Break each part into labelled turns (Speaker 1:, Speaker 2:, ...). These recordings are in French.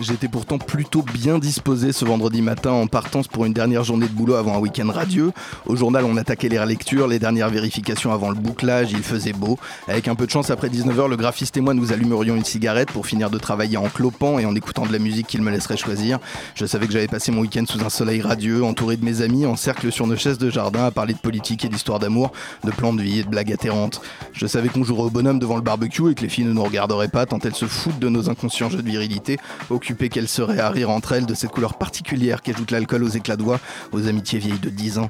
Speaker 1: J'étais pourtant plutôt bien disposé ce vendredi matin en partance pour une dernière journée de boulot avant un week-end radieux. Au journal, on attaquait les relectures, les dernières vérifications avant le bouclage, il faisait beau. Avec un peu de chance, après 19h, le graphiste et moi nous allumerions une cigarette pour finir de travailler en clopant et en écoutant de la musique qu'il me laisserait choisir. Je savais que j'avais passé mon week-end sous un soleil radieux, entouré de mes amis, en cercle sur nos chaises de jardin, à parler de politique et d'histoire d'amour, de plans de vie et de blagues atterrantes. Je savais qu'on jouerait au bonhomme devant le barbecue et que les filles ne nous regarderaient pas tant elles se foutent de nos inconscients jeux de virilité, occupées qu'elles seraient à rire entre elles de cette couleur particulière qu'ajoute l'alcool aux éclats de voix, aux amitiés vieilles de 10 ans.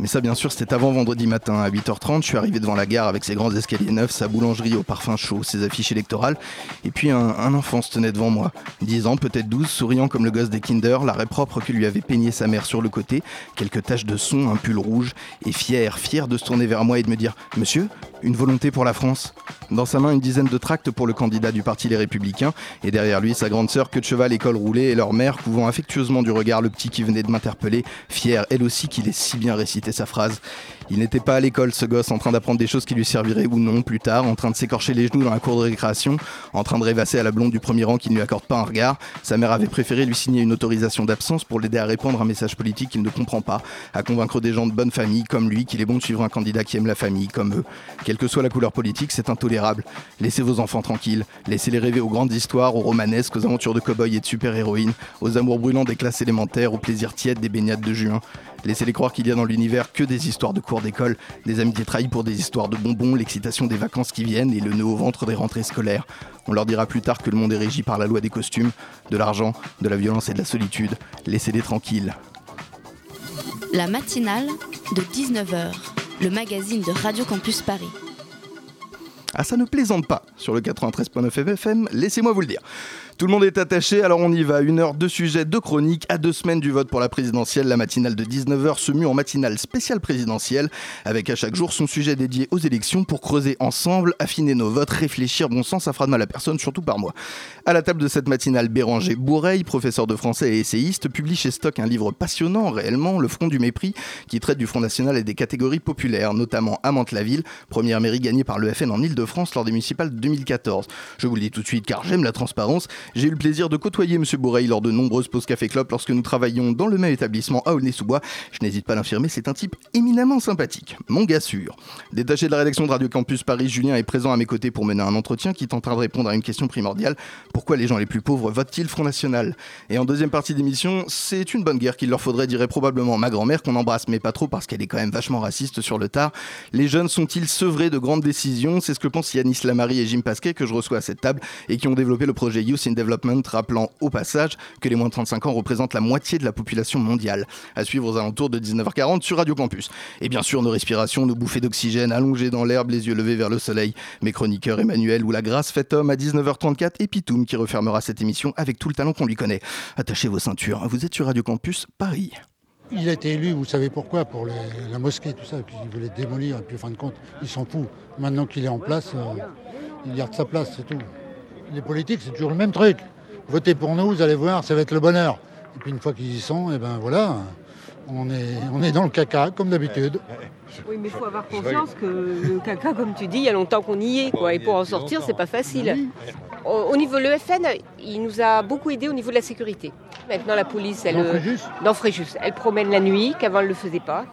Speaker 1: Mais ça, bien sûr, c'était avant vendredi matin. À 8h30, je suis arrivé devant la gare avec ses grands escaliers neufs, sa boulangerie au parfum chaud, ses affiches électorales. Et puis un, un enfant se tenait devant moi. 10 ans, peut-être 12, souriant comme le gosse des Kinder, l'arrêt propre que lui avait peigné sa mère sur le côté, quelques taches de son, un pull rouge, et fier, fier de se tourner vers moi et de me dire Monsieur, une volonté pour la France? Dans sa main, une dizaine de tracts pour le candidat du Parti Les Républicains, et derrière lui, sa grande sœur, que cheval, école roulée, et leur mère, couvant affectueusement du regard le petit qui venait de m'interpeller, fière, elle aussi, qu'il ait si bien récité sa phrase. Il n'était pas à l'école, ce gosse, en train d'apprendre des choses qui lui serviraient ou non plus tard, en train de s'écorcher les genoux dans la cour de récréation, en train de rêvasser à la blonde du premier rang qui ne lui accorde pas un regard. Sa mère avait préféré lui signer une autorisation d'absence pour l'aider à répondre à un message politique qu'il ne comprend pas, à convaincre des gens de bonne famille comme lui qu'il est bon de suivre un candidat qui aime la famille comme eux. Quelle que soit la couleur politique, c'est intolérable. Laissez vos enfants tranquilles, laissez-les rêver aux grandes histoires, aux romanesques, aux aventures de cow-boys et de super-héroïnes, aux amours brûlants des classes élémentaires, aux plaisirs tièdes des baignades de juin. Laissez-les croire qu'il y a dans l'univers que des histoires de cours d'école, des amitiés trahies pour des histoires de bonbons, l'excitation des vacances qui viennent et le nœud au ventre des rentrées scolaires. On leur dira plus tard que le monde est régi par la loi des costumes, de l'argent, de la violence et de la solitude. Laissez-les tranquilles.
Speaker 2: La matinale de 19h, le magazine de Radio Campus Paris.
Speaker 1: Ah, ça ne plaisante pas sur le 93.9 FM, laissez-moi vous le dire. Tout le monde est attaché, alors on y va. Une heure de sujets, de chroniques, à deux semaines du vote pour la présidentielle. La matinale de 19h se mue en matinale spéciale présidentielle, avec à chaque jour son sujet dédié aux élections pour creuser ensemble, affiner nos votes, réfléchir. Bon sang, ça fera de mal à personne, surtout par moi. À la table de cette matinale, Béranger Bourreil, professeur de français et essayiste, publie chez Stock un livre passionnant, réellement, Le Front du mépris, qui traite du Front national et des catégories populaires, notamment à Mantes-la-Ville, première mairie gagnée par le FN en Ile-de-France lors des municipales de 2014. Je vous le dis tout de suite car j'aime la transparence. J'ai eu le plaisir de côtoyer M. Bourreil lors de nombreuses pauses café-clope lorsque nous travaillions dans le même établissement à Aulnay-sous-Bois. Je n'hésite pas à l'infirmer, c'est un type éminemment sympathique. Mon gars sûr. Détaché de la rédaction de Radio Campus Paris, Julien est présent à mes côtés pour mener un entretien qui tentera de répondre à une question primordiale. Pourquoi les gens les plus pauvres votent-ils Front National? Et en deuxième partie d'émission, c'est une bonne guerre qu'il leur faudrait, dirait probablement ma grand-mère, qu'on embrasse, mais pas trop parce qu'elle est quand même vachement raciste sur le tard. Les jeunes sont-ils sevrés de grandes décisions? C'est ce que pensent Yanis Lamary et Jim Pasquet que je reçois à cette table et qui ont développé le projet Youth Rappelant au passage que les moins de 35 ans représentent la moitié de la population mondiale. À suivre aux alentours de 19h40 sur Radio Campus. Et bien sûr, nos respirations, nos bouffées d'oxygène allongées dans l'herbe, les yeux levés vers le soleil. Mes chroniqueurs Emmanuel ou la grâce faite homme à 19h34 et Pitoum qui refermera cette émission avec tout le talent qu'on lui connaît. Attachez vos ceintures, vous êtes sur Radio Campus Paris.
Speaker 3: Il a été élu, vous savez pourquoi, pour la mosquée, tout ça, qu'il voulait démolir, et puis en fin de compte, il s'en fout. Maintenant qu'il est en place, euh, il garde sa place, c'est tout. Les politiques, c'est toujours le même truc. Votez pour nous, vous allez voir, ça va être le bonheur. Et puis une fois qu'ils y sont, et ben voilà, on est, on est dans le caca, comme d'habitude.
Speaker 4: Oui, mais il faut avoir conscience que le caca, comme tu dis, il y a longtemps qu'on y est. Quoi, et pour en sortir, c'est pas facile. Au, au niveau de l'EFN, il nous a beaucoup aidé au niveau de la sécurité. Maintenant, la police, elle.
Speaker 3: Dans
Speaker 4: euh,
Speaker 3: Fréjus
Speaker 4: dans Fréjus. Elle promène la nuit, qu'avant, elle ne le faisait pas.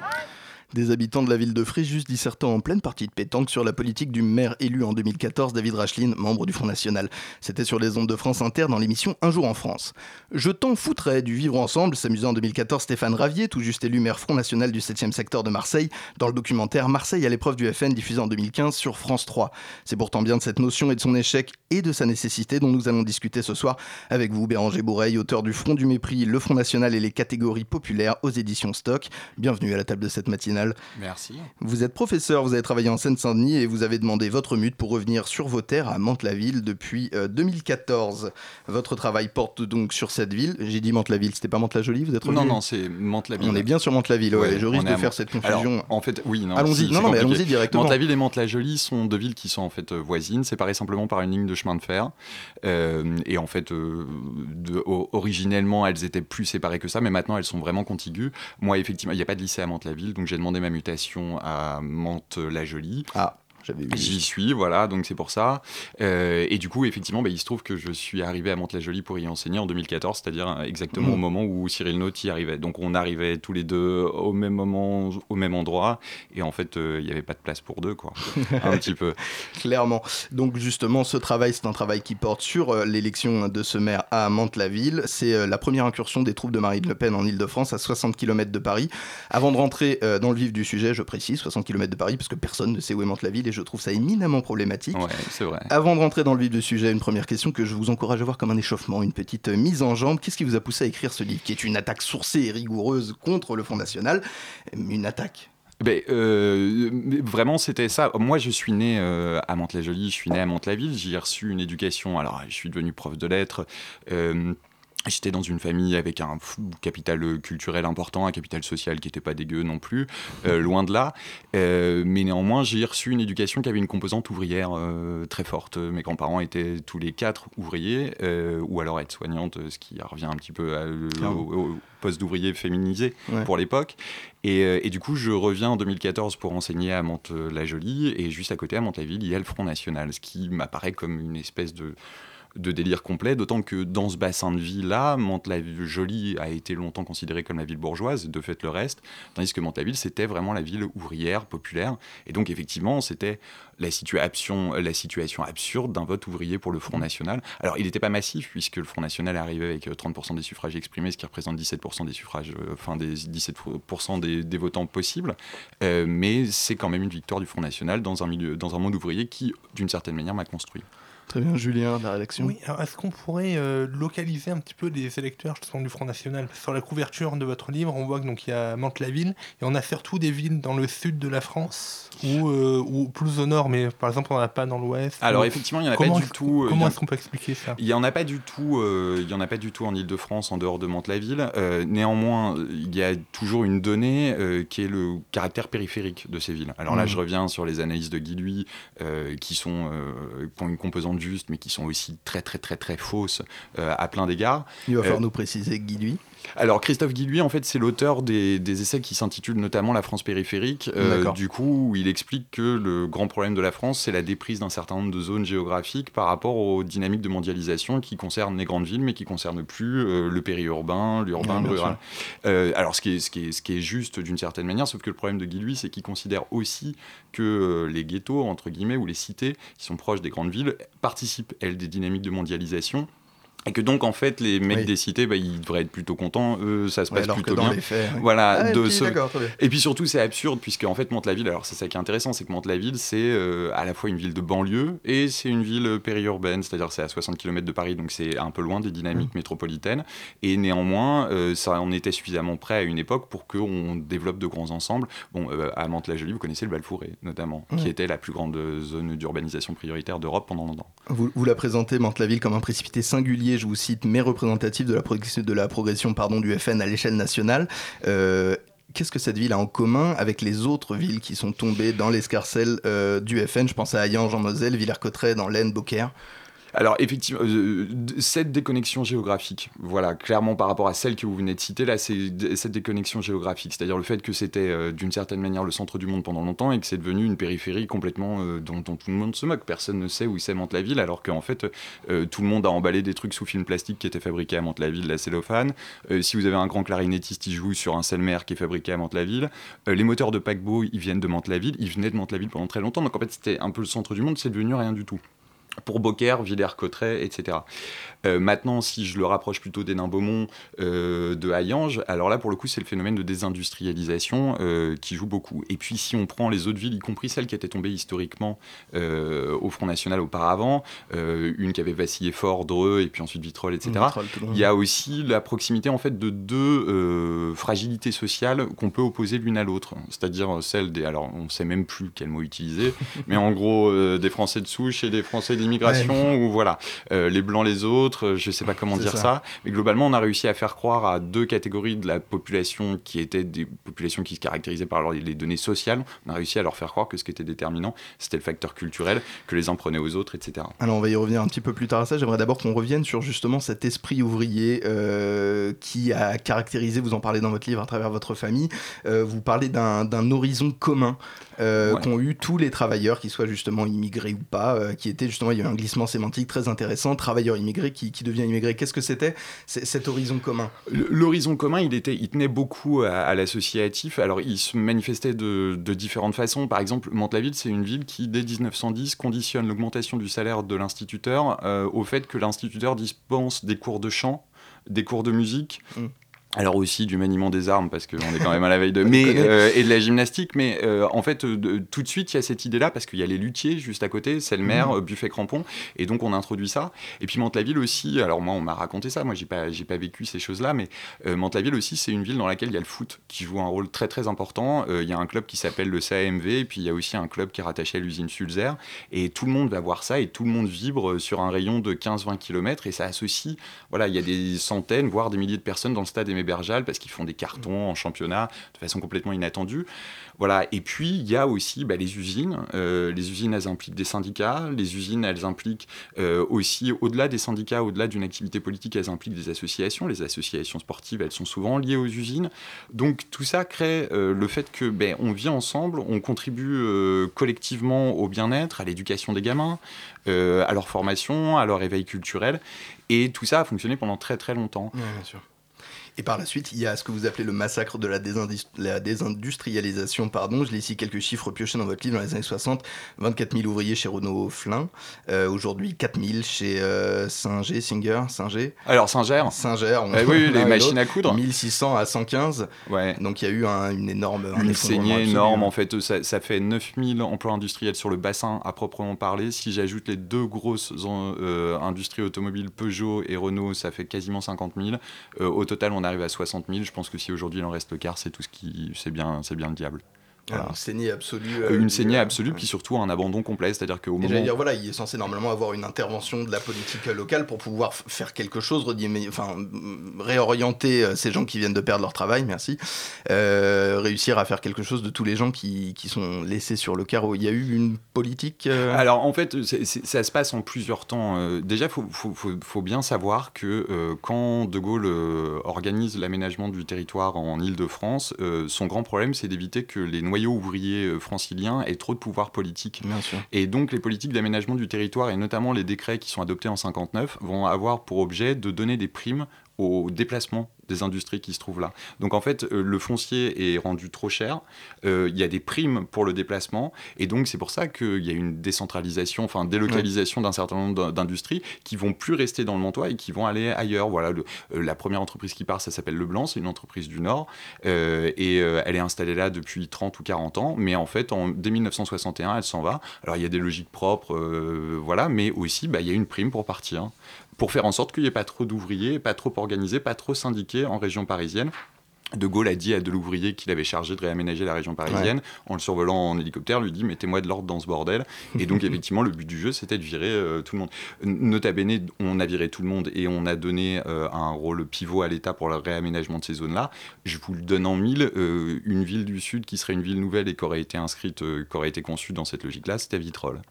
Speaker 1: Des habitants de la ville de Fréjus dissertant en pleine partie de pétanque sur la politique du maire élu en 2014, David Racheline, membre du Front National. C'était sur les ondes de France Inter dans l'émission Un jour en France. Je t'en foutrais du vivre ensemble, s'amusant en 2014 Stéphane Ravier, tout juste élu maire Front National du 7e secteur de Marseille, dans le documentaire Marseille à l'épreuve du FN diffusé en 2015 sur France 3. C'est pourtant bien de cette notion et de son échec et de sa nécessité dont nous allons discuter ce soir avec vous, Béranger Bourreil, auteur du Front du mépris, le Front National et les catégories populaires aux éditions Stock. Bienvenue à la table de cette matinale.
Speaker 5: Merci.
Speaker 1: Vous êtes professeur, vous avez travaillé en Seine-Saint-Denis et vous avez demandé votre mute pour revenir sur vos terres à Mantes-la-Ville depuis euh, 2014. Votre travail porte donc sur cette ville. J'ai dit Mantes-la-Ville, c'était pas Mantes-la-Jolie, vous êtes
Speaker 5: Non,
Speaker 1: revenu?
Speaker 5: Non, c'est Mantes-la-Ville.
Speaker 1: On est bien sur Mantes-la-Ville, ouais,
Speaker 5: Ouais,
Speaker 1: je risque de faire cette
Speaker 5: Alors,
Speaker 1: confusion.
Speaker 5: en fait, oui, non.
Speaker 1: Allons-y,
Speaker 5: si,
Speaker 1: non, non, mais allons-y directement.
Speaker 5: Mantes-la-Ville et Mantes-la-Jolie sont deux villes qui sont en fait euh, voisines, séparées simplement par une ligne de chemin de fer. Euh, et en fait, euh, de- originellement, elles étaient plus séparées que ça, mais maintenant, elles sont vraiment contiguës. Moi, effectivement, il n'y a pas de lycée à Mantes-la-Ville, donc j'ai demandé ma mutation à Mantes-la-Jolie.
Speaker 1: Ah, j'avais vu.
Speaker 5: J'y suis, voilà, donc c'est pour ça. Euh, et du coup, effectivement, bah, il se trouve que je suis arrivé à Mantes-la-Jolie pour y enseigner en 2014, c'est-à-dire exactement
Speaker 1: Mhm.
Speaker 5: au moment où Cyril Naut y arrivait. Donc on arrivait tous les deux au même moment, au même endroit, et en fait, euh, il n'y avait pas de place pour deux, quoi. Un petit peu.
Speaker 1: Clairement. Donc justement, ce travail, c'est un travail qui porte sur euh, l'élection de ce maire à Mantes-la-Ville. C'est euh, la première incursion des troupes de Marine Le Pen en Ile-de-France, à 60 km de Paris. Avant de rentrer euh, dans le vif du sujet, je précise, 60 km de Paris, parce que personne ne sait où est Mantes-la-Ville, et je trouve ça éminemment problématique.
Speaker 5: Ouais, c'est vrai.
Speaker 1: Avant de rentrer dans le vif du sujet, une première question que je vous encourage à voir comme un échauffement, une petite euh, mise en jambe. Qu'est-ce qui vous a poussé à écrire ce livre, qui est une attaque sourcée et rigoureuse contre le Front National? Une attaque
Speaker 5: Ben, euh, vraiment, c'était ça. Moi, je suis né euh, à Mantes-la-Jolie, je suis né à Mantes-la-Ville, j'y ai reçu une éducation. Alors, je suis devenu prof de lettres. euh, J'étais dans une famille avec un capital culturel important, un capital social qui n'était pas dégueu non plus, euh, loin de là. Euh, mais néanmoins, j'ai reçu une éducation qui avait une composante ouvrière euh, très forte. Mes grands-parents étaient tous les quatre ouvriers, euh, ou alors aides-soignantes, ce qui revient un petit peu à- au, au poste d'ouvrier féminisé
Speaker 1: Ouais.
Speaker 5: pour l'époque. Et, euh, et du coup, je reviens en 2014 pour enseigner à Mantes-la-Jolie, et juste à côté, à Mantes-la-Ville, il y a le Front National, ce qui m'apparaît comme une espèce de, de délire complet, d'autant que dans ce bassin de vie-là, Mantes-la-Jolie a été longtemps considérée comme la ville bourgeoise, de fait le reste, tandis que Mantes-la-Ville, c'était vraiment la ville ouvrière, populaire, et donc effectivement, c'était la, situation, absurde d'un vote ouvrier pour le Front National. Alors, il n'était pas massif, puisque le Front National arrivé avec euh, 30% des suffrages exprimés, ce qui représente 17% des suffrages, euh, enfin des 17% des, des votants possibles, Euh, mais c'est quand même une victoire du Front National dans un, milieu, dans un monde ouvrier qui, d'une certaine manière, m'a construit.
Speaker 1: Très bien, Julien, de la rédaction.
Speaker 6: Oui, alors est-ce qu'on pourrait euh, localiser un petit peu les électeurs justement du Front National? Sur la couverture de votre livre, on voit que donc il y a Mantes-la-Ville et on a surtout des villes dans le sud de la France ou, euh, ou plus au nord, mais par exemple on n'en a pas dans l'ouest.
Speaker 5: Alors
Speaker 6: ou-
Speaker 5: effectivement, il n'y en a
Speaker 6: comment
Speaker 5: pas du tout. euh,
Speaker 6: Comment
Speaker 5: en-
Speaker 6: est-ce qu'on peut expliquer ça?
Speaker 5: Il n'y en a pas du tout. euh, il y en a pas du tout en Île-de-France, en dehors de Mantes-la-Ville. Euh, néanmoins, il y a toujours une donnée euh, qui est le caractère périphérique de ces villes. Alors là,
Speaker 1: Mhm.
Speaker 5: je reviens sur les analyses de Guy euh, qui sont euh, qui ont une composante juste, mais qui sont aussi très très très très fausses euh, à plein d'égards.
Speaker 1: Il va falloir
Speaker 5: Euh,
Speaker 1: nous préciser, Guy, lui.
Speaker 5: Alors Christophe Guilluy, en fait, c'est l'auteur des, des essais qui s'intitulent notamment La France périphérique. Euh, du coup, où il explique que le grand problème de la France, c'est la déprise d'un certain nombre de zones géographiques par rapport aux dynamiques de mondialisation qui concernent les grandes villes, mais qui concernent plus euh, le périurbain, l'urbain,
Speaker 1: Ouais,
Speaker 5: le rural. Euh, alors, ce qui est, ce qui est, ce qui est juste d'une certaine manière, sauf que le problème de Guilluy, c'est qu'il considère aussi que les ghettos, entre guillemets, ou les cités qui sont proches des grandes villes, participent, elles, des dynamiques de mondialisation. Et que donc, en fait, les mecs
Speaker 1: Oui.
Speaker 5: des cités, bah, ils devraient être plutôt contents. Eux, ça se
Speaker 1: Ouais,
Speaker 5: passe
Speaker 1: que
Speaker 5: plutôt
Speaker 1: dans
Speaker 5: bien.
Speaker 1: les faits. oui.
Speaker 5: Voilà,
Speaker 1: Ah,
Speaker 5: de ce-
Speaker 1: bien.
Speaker 5: Et puis surtout, c'est absurde, puisque en fait, Mantes-la-Ville, alors c'est ça qui est intéressant, c'est que Mantes-la-Ville, c'est euh, à la fois une ville de banlieue et c'est une ville périurbaine, c'est-à-dire c'est à 60 km de Paris, donc c'est un peu loin des dynamiques
Speaker 1: Mmh.
Speaker 5: métropolitaines. Et néanmoins, euh, ça en était suffisamment prêt à une époque pour qu'on développe de grands ensembles. Bon, euh, à Mantes-la-Jolie, vous connaissez le Balfouré, notamment, qui
Speaker 1: Ouais.
Speaker 5: était la plus grande zone d'urbanisation prioritaire d'Europe pendant longtemps.
Speaker 1: Vous, vous la présentez, Mantes-la-Ville, comme un précipité singulier, je vous cite, mais représentatif de la, progression- du FN à l'échelle nationale. Euh, Qu'est-ce que cette ville a en commun avec les autres villes qui sont tombées dans l'escarcelle euh, du FN Je pense à Hayange en Moselle, Villers-Cotterêts dans l'Aisne, Beaucaire.
Speaker 5: Alors effectivement, euh, cette déconnexion géographique, voilà, clairement par rapport à celle que vous venez de citer, là, c'est cette déconnexion géographique, c'est-à-dire le fait que c'était euh, d'une certaine manière le centre du monde pendant longtemps et que c'est devenu une périphérie complètement euh, dont, tout le monde se moque. Personne ne sait où c'est Mantes-la-Ville, alors qu'en fait, tout le monde a emballé des trucs sous film plastique qui étaient fabriqués à Mantes-la-Ville, la cellophane. Si vous avez un grand clarinettiste, il joue sur un Selmer qui est fabriqué à Mantes-la-Ville. Les moteurs de paquebot, ils viennent de Mantes-la-Ville, ils venaient de Mantes-la-Ville pendant très longtemps, donc en fait, c'était un peu le centre du monde, c'est devenu rien du tout. Pour Beaucaire, Villers-Cotterêts, etc. Euh, maintenant, si je le rapproche plutôt d'Hénin-Beaumont, euh, de Hayange, alors là, pour le coup, c'est le phénomène de désindustrialisation euh, qui joue beaucoup. Et puis, si on prend les autres villes, y compris celles qui étaient tombées historiquement au Front National auparavant, une qui avait vacillé fort, Dreux, et puis ensuite Vitrolles, etc., il y a aussi la proximité, en fait, de deux fragilités sociales qu'on peut opposer l'une à l'autre. C'est-à-dire celle des... Alors, on ne sait même plus quel mot utiliser, mais en gros, des Français de souche et des Français d'immigration, ou voilà, les Blancs les autres, euh, je ne sais pas comment dire ça. mais globalement, on a réussi à faire croire à deux catégories de la population qui étaient des populations qui se caractérisaient par les données sociales. On a réussi à leur faire croire que ce qui était déterminant, c'était le facteur culturel, que les uns prenaient aux autres, etc.
Speaker 1: Alors, on va y revenir un petit peu plus tard à ça. J'aimerais d'abord qu'on revienne sur justement cet esprit ouvrier euh, qui a caractérisé, vous en parlez dans votre livre à travers votre famille, euh, vous parlez d'un horizon commun qu'ont eu tous les travailleurs, qu'ils soient justement immigrés ou pas, qui était justement, il y a eu un glissement sémantique très intéressant, travailleurs immigrés qui qui, devient immigré. Qu'est-ce que c'était cet horizon commun?
Speaker 5: L'horizon commun, il, était, il tenait beaucoup à, l'associatif. Alors, il se manifestait de, différentes façons. Par exemple, Mantes-la-Ville, c'est une ville qui, dès 1910, conditionne l'augmentation du salaire de l'instituteur euh, au fait que l'instituteur dispense des cours de chant, des cours de musique, mmh alors aussi du maniement des armes parce qu'on est quand même à la veille de mais euh, et de la gymnastique mais euh, en fait tout de suite il y a cette idée là parce qu'il y a les luthiers juste à côté c'est le maire mmh. buffet crampon et donc on introduit ça. Et puis Mantes-la-Ville aussi alors moi on m'a raconté ça moi j'ai pas j'ai pas vécu ces choses là mais euh, Mantes-la-Ville aussi c'est une ville dans laquelle il y a le foot qui joue un rôle très très important. Il y a un club qui s'appelle le CAMV et puis il y a aussi un club qui est rattaché à l'usine Sulzer et tout le monde va voir ça et tout le monde vibre sur un rayon de 15-20 km et ça associe voilà il y a des centaines voire des milliers de personnes dans le stade Aimé parce qu'ils font des cartons en championnat de façon complètement inattendue. Voilà. Et puis, il y a aussi bah, les usines. Euh, les usines, elles impliquent des syndicats. Les usines, elles impliquent euh, aussi, au-delà des syndicats, au-delà d'une activité politique, elles impliquent des associations. Les associations sportives, elles sont souvent liées aux usines. Donc, tout ça crée euh, le fait que ben, on vit ensemble, on contribue collectivement au bien-être, à l'éducation des gamins, à leur formation, à leur éveil culturel. Et tout ça a fonctionné pendant très très longtemps.
Speaker 1: Et par la suite, il y a ce que vous appelez le massacre de la, désindustrialisation. Pardon. Je lis ici quelques chiffres piochés dans votre livre dans les années 60. 24 000 ouvriers chez Renault Flin. Euh, aujourd'hui, 4 000 chez euh, Singer, Singer, Singer.
Speaker 5: Alors Singer
Speaker 1: Singer.
Speaker 5: On... Eh oui, les machines à coudre.
Speaker 1: 1600 à 115.
Speaker 5: Ouais.
Speaker 1: Donc il y a eu une énorme...
Speaker 5: une saignée énorme. En fait, ça, ça, fait 9 000 emplois industriels sur le bassin à proprement parler. Si j'ajoute les deux grosses euh, industries automobiles, Peugeot et Renault, ça fait quasiment 50 000. au total, on arrive à 60 000. Je pense que si aujourd'hui il en reste le quart, c'est tout ce qui, c'est bien, c'est bien le diable.
Speaker 1: Voilà. Une saignée absolue.
Speaker 5: Euh, une saignée absolue, puis surtout un abandon complet. C'est-à-dire qu'au moment.
Speaker 1: dire, voilà, il est censé normalement avoir une intervention de la politique locale pour pouvoir faire quelque chose, enfin, réorienter euh, ces gens qui viennent de perdre leur travail, merci. Euh, réussir à faire quelque chose de tous les gens qui, qui, sont laissés sur le carreau. Il y a eu une politique.
Speaker 5: Alors, en fait, ça se passe en plusieurs temps. déjà, il faut, faut, faut, bien savoir que quand De Gaulle organise l'aménagement du territoire en Ile-de-France, son grand problème, c'est d'éviter que les noyau ouvrier euh, francilien ait trop de pouvoir politique. Et donc les politiques d'aménagement du territoire, et notamment les décrets qui sont adoptés en 59, vont avoir pour objet de donner des primes aux déplacements des industries qui se trouvent là. Donc en fait, euh, le foncier est rendu trop cher, euh, il y a des primes pour le déplacement, et donc c'est pour ça qu'il y a une décentralisation, enfin délocalisation d'un certain nombre d'industries qui vont plus rester dans le Montois et qui vont aller ailleurs. Voilà, euh, la première entreprise qui part, ça s'appelle Leblanc, c'est une entreprise du Nord, et elle est installée là depuis 30 ou 40 ans, mais en fait, en, dès 1961, elle s'en va. Alors il y a des logiques propres, voilà, mais aussi, bah, il y a une prime pour partir pour faire en sorte qu'il n'y ait pas trop d'ouvriers, pas trop organisés, pas trop syndiqués en région parisienne. De Gaulle a dit à de l'ouvrier qu'il avait chargé de réaménager la région parisienne, en le survolant en hélicoptère, lui dit mettez-moi de l'ordre dans ce bordel. Et donc effectivement, le but du jeu, c'était de virer euh, tout le monde. Nota bene, on a viré tout le monde et on a donné euh, un rôle pivot à l'État pour le réaménagement de ces zones-là. Je vous le donne en mille, euh, une ville du Sud qui serait une ville nouvelle et qui aurait été inscrite, qui aurait été conçue dans cette logique-là, c'était Vitrolles.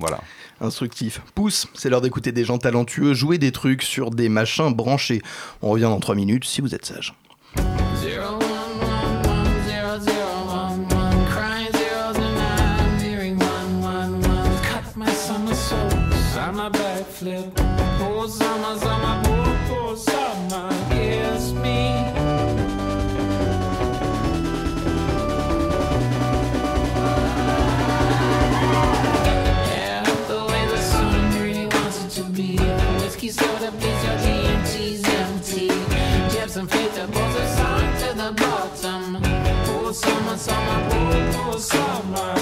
Speaker 5: Voilà.
Speaker 1: Instructif. Pouce, c'est l'heure d'écouter des gens talentueux jouer des trucs sur des machins branchés. On revient dans 3 minutes si vous êtes sage. summer, oh, summer.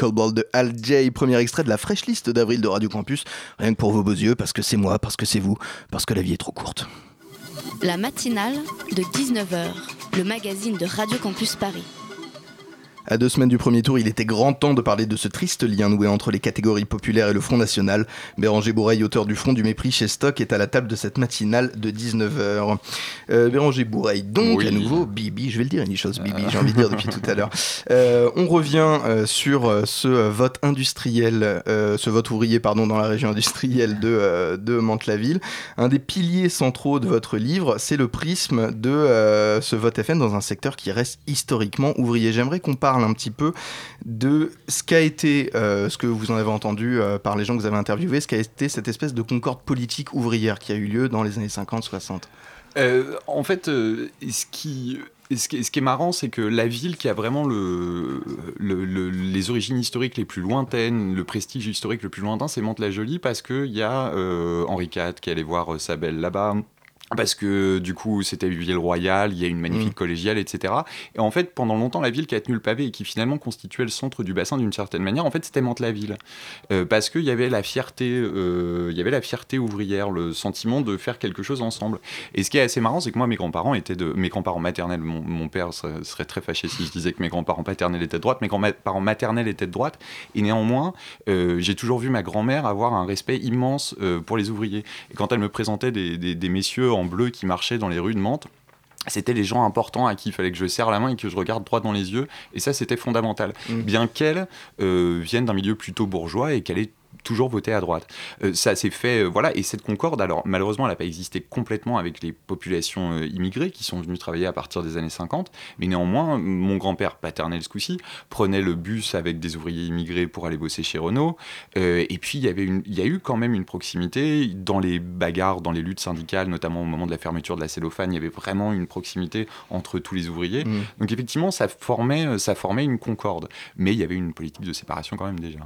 Speaker 1: In Cold Ball de Al J, premier extrait de la fraîche liste d'avril de Radio Campus. Rien que pour vos beaux yeux, parce que c'est moi, parce que c'est vous, parce que la vie est trop courte.
Speaker 2: La matinale de 19h, le magazine de Radio Campus Paris.
Speaker 1: À deux semaines du premier tour, il était grand temps de parler de ce triste lien noué entre les catégories populaires et le Front National. Béranger Bourreil, auteur du Front du Mépris chez Stock, est à la table de cette matinale de 19h. Euh, Béranger Bourreil, donc à nouveau, Bibi, je vais le dire une chose, Bibi, j'ai envie de dire depuis tout à l'heure. Euh, on revient euh, sur euh, ce vote industriel, ce vote ouvrier, pardon, dans la région industrielle de, de Mantes-la-Ville. Un des piliers centraux de votre livre, c'est le prisme de ce vote FN dans un secteur qui reste historiquement ouvrier. J'aimerais qu'on parle un petit peu de ce qu'a été, euh, ce que vous en avez entendu euh, par les gens que vous avez interviewés, ce qu'a été cette espèce de concorde politique ouvrière qui a eu lieu dans les années 50-60.
Speaker 5: Euh, en fait, ce qui. Ce qui, est, marrant, c'est que la ville qui a vraiment le, le- le- les origines historiques les plus lointaines, le prestige historique le plus lointain, c'est Mantes-la-Jolie parce qu'il y a Henri IV qui allait voir sa belle là-bas. Parce que du coup, c'était une ville royale, il y a une magnifique collégiale, etc. Et en fait, pendant longtemps, la ville qui a tenu le pavé et qui finalement constituait le centre du bassin d'une certaine manière, en fait, c'était Mantes-la-Ville. Euh, parce qu'il y avait la fierté, euh, il y avait la fierté ouvrière, le sentiment de faire quelque chose ensemble. Et ce qui est assez marrant, c'est que moi, mes grands-parents étaient de, mes grands-parents maternels, mon, mon père serait, serait très fâché si je disais que mes grands-parents paternels étaient de droite, mes grands-parents maternels étaient de droite, et néanmoins, euh, j'ai toujours vu ma grand-mère avoir un respect immense pour les ouvriers. Et quand elle me présentait des, des- des messieurs en bleu qui marchaient dans les rues de Mantes, c'était les gens importants à qui il fallait que je serre la main et que je regarde droit dans les yeux. Et ça, c'était fondamental. Bien qu'elle euh, vienne d'un milieu plutôt bourgeois et qu'elle ait toujours voté à droite. Euh, ça s'est fait, euh, voilà, et cette concorde, alors malheureusement, elle n'a pas existé complètement avec les populations euh, immigrées qui sont venues travailler à partir des années 50, mais néanmoins, mon grand-père paternel ce coup-ci prenait le bus avec des ouvriers immigrés pour aller bosser chez Renault, et puis il y, avait une, il y a eu quand même une proximité dans les bagarres, dans les luttes syndicales, notamment au moment de la fermeture de la cellophane, il y avait vraiment une proximité entre tous les ouvriers.
Speaker 1: Mm.
Speaker 5: Donc effectivement, ça formait, ça formait une concorde, mais il y avait une politique de séparation quand même déjà.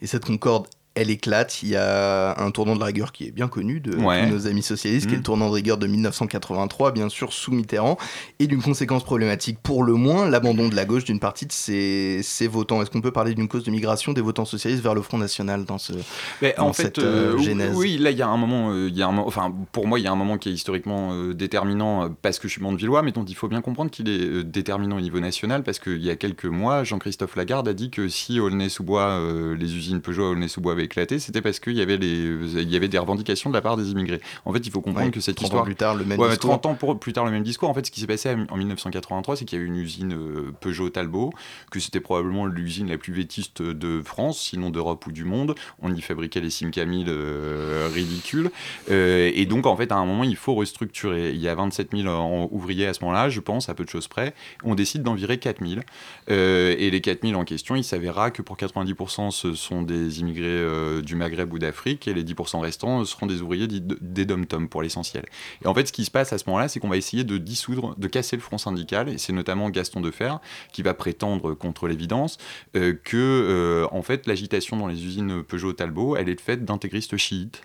Speaker 1: Et cette concorde, elle éclate. Il y a un tournant de la rigueur qui est bien connu de
Speaker 5: Ouais.
Speaker 1: tous nos amis socialistes, qui est le
Speaker 5: Mm.
Speaker 1: tournant de rigueur de 1983, bien sûr, sous Mitterrand, et d'une conséquence problématique pour le moins, l'abandon de la gauche d'une partie de ses, ses votants. Est-ce qu'on peut parler d'une cause de migration des votants socialistes vers le Front National dans, ce,
Speaker 5: Mais
Speaker 1: dans
Speaker 5: en fait,
Speaker 1: cette euh,
Speaker 5: euh,
Speaker 1: genèse?
Speaker 5: oui, là, il y a un moment, euh, il y a un, enfin, pour moi, il y a un moment qui est historiquement euh, déterminant parce que je suis Mantevillois, mais dont il faut bien comprendre qu'il est euh, déterminant au niveau national parce qu'il y a quelques mois, Jean-Christophe Lagarde a dit que si Aulnay-sous-Bois, les usines Peugeot à Aulnay-sous-Bois avaient éclaté, c'était parce qu'il y avait les, il y avait des revendications de la part des immigrés. En fait, il faut comprendre
Speaker 1: Ouais,
Speaker 5: que cette
Speaker 1: 30 ans
Speaker 5: histoire,
Speaker 1: plus tard, le même
Speaker 5: Ouais,
Speaker 1: discours.
Speaker 5: 30 ans pour- plus tard, le même discours. En fait, ce qui s'est passé en 1983, c'est qu'il y a eu une usine euh, Peugeot Talbot, que c'était probablement l'usine la plus vétiste de France, sinon d'Europe ou du monde. On y fabriquait les Simcamil euh, ridicules. Euh, et donc, en fait, à un moment, il faut restructurer. Il y a 27 000 en- ouvriers à ce moment-là, je pense, à peu de choses près. On décide d'en virer 4 000. Euh, et les 4 000 en question, il s'avérera que pour 90%, ce sont des immigrés euh, du Maghreb ou d'Afrique, et les 10% restants seront des ouvriers des dom-tom pour l'essentiel. Et en fait, ce qui se passe à ce moment-là, c'est qu'on va essayer de dissoudre, de casser le front syndical, et c'est notamment Gaston Defer qui va prétendre contre l'évidence euh, que, euh, en fait, l'agitation dans les usines Peugeot-Talbot, elle est faite d'intégristes chiites.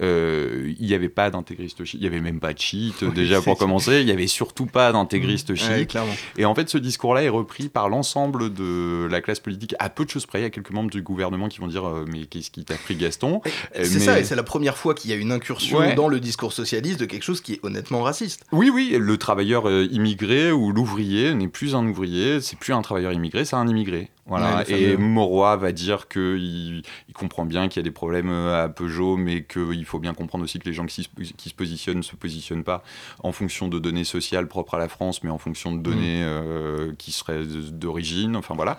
Speaker 5: Euh, il n'y avait pas d'intégristes chiites, il n'y avait même pas de chiites
Speaker 1: Oui,
Speaker 5: déjà pour commencer, il n'y avait surtout pas d'intégristes
Speaker 1: Ouais,
Speaker 5: chiites.
Speaker 1: clairement.
Speaker 5: Et en fait, ce discours-là est repris par l'ensemble de la classe politique, à peu de choses près. Il y a quelques membres du gouvernement qui vont dire euh, Mais qu'est-ce qui t'a pris, Gaston? Euh,
Speaker 1: C'est
Speaker 5: mais-
Speaker 1: ça, et c'est la première fois qu'il y a une incursion
Speaker 5: Ouais.
Speaker 1: dans le discours socialiste de quelque chose qui est honnêtement raciste.
Speaker 5: Oui, oui, le travailleur immigré ou l'ouvrier n'est plus un ouvrier, c'est plus un travailleur immigré, c'est un immigré. Voilà.
Speaker 1: Ouais, le
Speaker 5: et Mauroy va dire qu'il il comprend bien qu'il y a des problèmes euh, à Peugeot, mais qu'il faut bien comprendre aussi que les gens qui, se- qui se positionnent ne se positionnent pas en fonction de données sociales propres à la France, mais en fonction de données euh, qui seraient d'origine. Enfin voilà.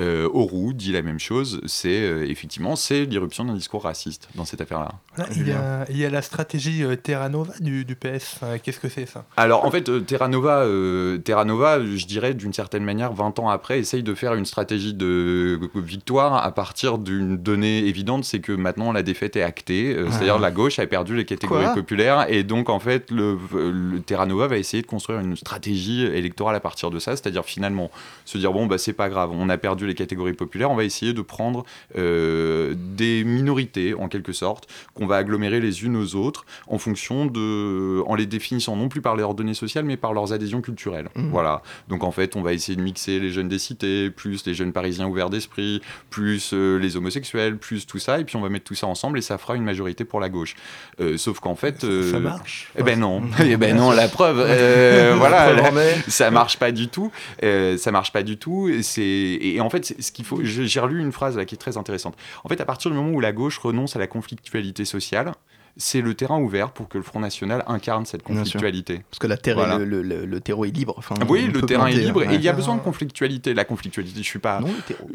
Speaker 5: Euh, Auroux dit la même chose. C'est euh, effectivement c'est l'irruption d'un discours raciste dans cette affaire-là.
Speaker 6: Là, il, y a, il y a la stratégie euh, Terra Nova du, du PS. Euh, Qu'est-ce que c'est ça?
Speaker 5: Alors en fait, euh, Terra Nova, euh, Terra Nova, je dirais d'une certaine manière, 20 ans après, essaye de faire une stratégie de victoire à partir d'une donnée évidente, c'est que maintenant la défaite est actée, euh,
Speaker 1: Ah.
Speaker 5: c'est-à-dire la gauche a perdu les catégories
Speaker 1: Quoi?
Speaker 5: populaires, et donc en fait, le, le Terra Nova va essayer de construire une stratégie électorale à partir de ça, c'est-à-dire finalement se dire bon bah c'est pas grave, on a perdu perdu les catégories populaires, on va essayer de prendre euh, des minorités, en quelque sorte, qu'on va agglomérer les unes aux autres, en fonction de. en les définissant non plus par leurs données sociales, mais par leurs adhésions culturelles.
Speaker 1: Mhm.
Speaker 5: Voilà. Donc en fait, on va essayer de mixer les jeunes des cités, plus les jeunes parisiens ouverts d'esprit, plus euh, les homosexuels, plus tout ça, et puis on va mettre tout ça ensemble et ça fera une majorité pour la gauche. Euh, sauf qu'en fait.
Speaker 6: Ça marche.
Speaker 5: Eh ben non. eh ben non, la preuve. euh, voilà.
Speaker 1: La
Speaker 5: ça marche pas du tout. Ça marche pas du tout. Et, et en fait, je- J'ai relu une phrase qui est très intéressante. En fait, à partir du moment où la gauche renonce à la conflictualité sociale, c'est le terrain ouvert pour que le Front National incarne cette conflictualité.
Speaker 1: Parce que la terre
Speaker 5: Voilà.
Speaker 1: est le, le- le- le terreau est libre. Enfin,
Speaker 5: oui, le terrain est libre
Speaker 1: ouais.
Speaker 5: et il y a besoin de conflictualité. La conflictualité, je suis pas,
Speaker 1: Non,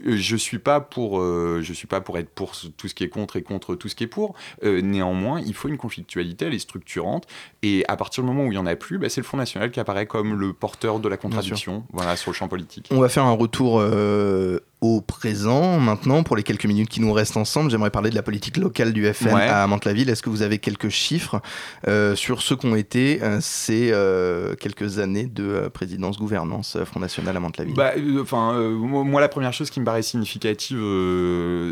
Speaker 5: euh, je suis pas pour, euh, je suis pas pour être pour tout ce qui est contre et contre tout ce qui est pour. Euh, néanmoins, il faut une conflictualité, elle est structurante. Et à partir du moment où il y en a plus, bah, c'est le Front National qui apparaît comme le porteur de la contradiction, voilà, sur le champ politique.
Speaker 1: On va faire un retour euh, au présent maintenant. Pour les quelques minutes qui nous restent ensemble, j'aimerais parler de la politique locale du FN
Speaker 5: Ouais.
Speaker 1: à Mantes-la-Ville. Est-ce que vous avez quelques chiffres euh, sur ce qu'ont été euh, ces euh, quelques années de présidence-gouvernance Front National à Mantes-la-Ville?
Speaker 5: Bah, enfin, moi, la première chose qui me paraît significative,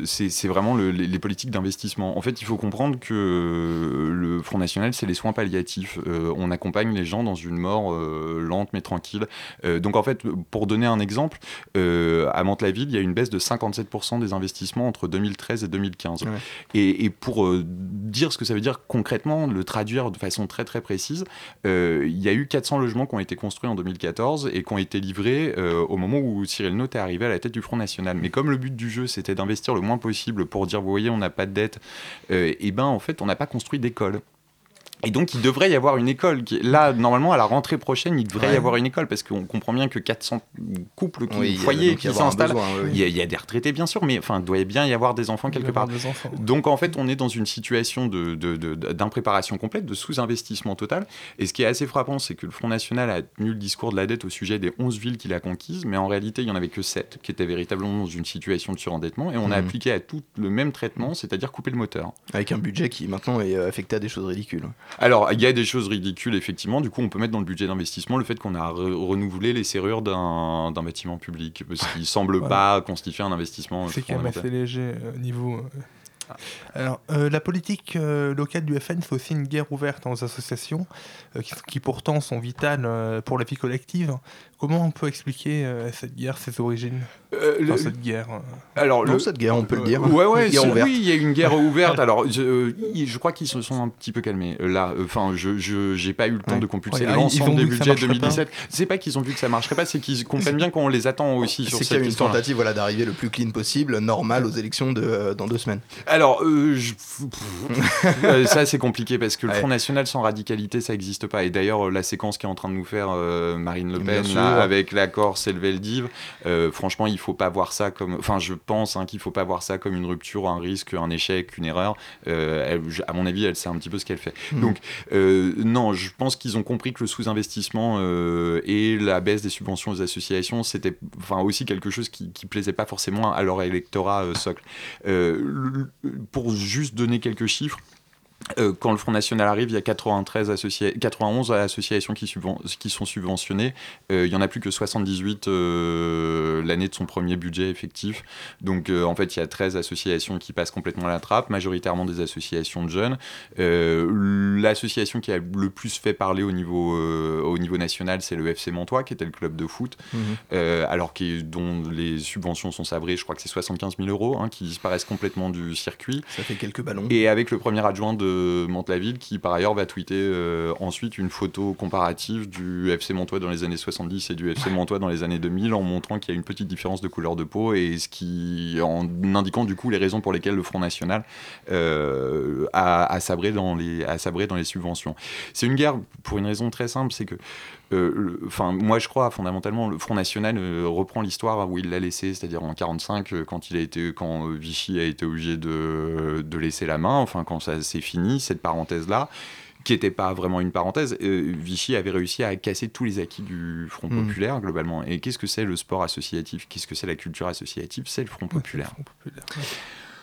Speaker 5: c'est vraiment le- les, les politiques d'investissement. En fait, il faut comprendre que le Front National, c'est les soins palliatifs. On accompagne les gens dans une mort lente mais tranquille. Donc, en fait, pour donner un exemple, à Mantes-la-Ville, il y a une baisse de 57% des investissements entre 2013 et 2015.
Speaker 1: Ouais.
Speaker 5: Et, et pour euh, dire ce que ça veut dire concrètement, le traduire de façon très très précise, euh, il y a eu 400 logements qui ont été construits en 2014 et qui ont été livrés euh, au moment où Cyril Note est arrivé à la tête du Front National. Mais comme le but du jeu c'était d'investir le moins possible pour dire vous voyez on n'a pas de dette, et ben en fait on n'a pas construit d'école. Et donc, il devrait y avoir une école. Qui... Là, normalement, à la rentrée prochaine, il devrait y avoir une école parce qu'on comprend bien que 400 couples, qui,
Speaker 1: Oui,
Speaker 5: foyers qui s'installent,
Speaker 1: oui,
Speaker 5: il y, a- il y a des retraités, bien sûr, mais enfin, il doit bien y avoir des enfants quelque part. Donc en fait, on est dans une situation de- de- de- d'impréparation complète, de sous-investissement total. Et ce qui est assez frappant, c'est que le Front National a tenu le discours de la dette au sujet des 11 villes qu'il a conquises, mais en réalité, il n'y en avait que 7 qui étaient véritablement dans une situation de surendettement. Et on a
Speaker 1: Mhm.
Speaker 5: appliqué à tout le même traitement, c'est-à-dire couper le moteur.
Speaker 1: Avec un budget qui maintenant est euh, affecté à des choses ridicules.
Speaker 5: Alors, il y a des choses ridicules, effectivement. Du coup, on peut mettre dans le budget d'investissement le fait qu'on a re- renouvelé les serrures d'un bâtiment public, ce qui semble
Speaker 6: Voilà.
Speaker 5: pas constituer un investissement
Speaker 6: C'est quand même assez léger euh, niveau. euh. Alors, euh, la politique euh, locale du FN, c'est aussi une guerre ouverte aux associations, qui, qui pourtant sont vitales pour la vie collective. Comment on peut expliquer euh, cette guerre, ses origines
Speaker 5: Euh,
Speaker 6: Enfin,
Speaker 5: le-
Speaker 6: cette guerre. euh.
Speaker 5: Alors,
Speaker 1: Non,
Speaker 5: le-
Speaker 1: cette guerre, on peut le dire.
Speaker 5: Ouais, ouais, oui, il y a une guerre ouverte. Alors, je, euh, je crois qu'ils se sont un petit peu calmés. euh, Là, enfin, je, je, j'ai pas eu le temps
Speaker 1: Ouais.
Speaker 5: de compulser l'ensemble des budgets
Speaker 6: marcherait
Speaker 5: 2017. C'est pas qu'ils ont vu que ça marcherait pas, c'est qu'ils comprennent bien qu'on les attend aussi sur
Speaker 1: C'est qu'il y a
Speaker 5: cette
Speaker 1: une
Speaker 5: histoire.
Speaker 1: tentative voilà, d'arriver le plus clean possible, normal aux élections de, euh, dans deux semaines.
Speaker 5: Alors, euh, je- Euh, ça c'est compliqué parce que le. Front National sans radicalité ça n'existe pas. Et d'ailleurs, euh, la séquence qui est en train de nous faire euh, Marine Le Pen. Avec la Corse et le Veldiv, euh, franchement, il faut pas voir ça comme. Enfin, je pense hein, qu'il faut pas voir ça comme une rupture, un risque, un échec, une erreur. Euh, elle- à mon avis, elle sait un petit peu ce qu'elle fait.
Speaker 1: Mhm.
Speaker 5: Donc, euh, non, je pense qu'ils ont compris que le sous-investissement euh, et la baisse des subventions aux associations, c'était enfin, aussi quelque chose qui, qui plaisait pas forcément à leur électorat socle. Le- pour juste donner quelques chiffres, euh, quand le Front National arrive, il y a 93 associa- 91 associations qui, sont subventionnées. Euh, il y en a plus que 78 euh, l'année de son premier budget effectif. Donc en fait, il y a 13 associations qui passent complètement à la trappe, majoritairement des associations de jeunes. L'association qui a le plus fait parler au niveau, au niveau national, c'est le FC Montois, qui était le club de foot, euh, alors qui, dont les subventions sont sabrées, je crois que c'est 75 000 euros, hein, qui disparaissent complètement du circuit.
Speaker 1: Ça fait quelques ballons.
Speaker 5: Et avec le premier adjoint de Mantes-la-Ville qui, par ailleurs, va tweeter euh, ensuite une photo comparative du FC Montois dans les années 70 et du FC Montois dans les années 2000 en montrant qu'il y a une petite différence de couleur de peau et ce qui, en indiquant du coup les raisons pour lesquelles le Front National euh, a, a sabré dans les, a sabré dans les subventions. C'est une guerre pour une raison très simple, c'est que euh, Enfin, moi, je crois fondamentalement le Front National euh, reprend l'histoire où il l'a laissé, c'est-à-dire en 45, euh, quand il a été, quand Vichy a été obligé de, de laisser la main. Enfin, quand ça s'est fini, cette parenthèse-là, qui n'était pas vraiment une parenthèse, Vichy avait réussi à casser tous les acquis du Front
Speaker 1: Mhm.
Speaker 5: populaire globalement. Et qu'est-ce que c'est le sport associatif? Qu'est-ce que c'est la culture associative? C'est le Front populaire.
Speaker 6: Front populaire.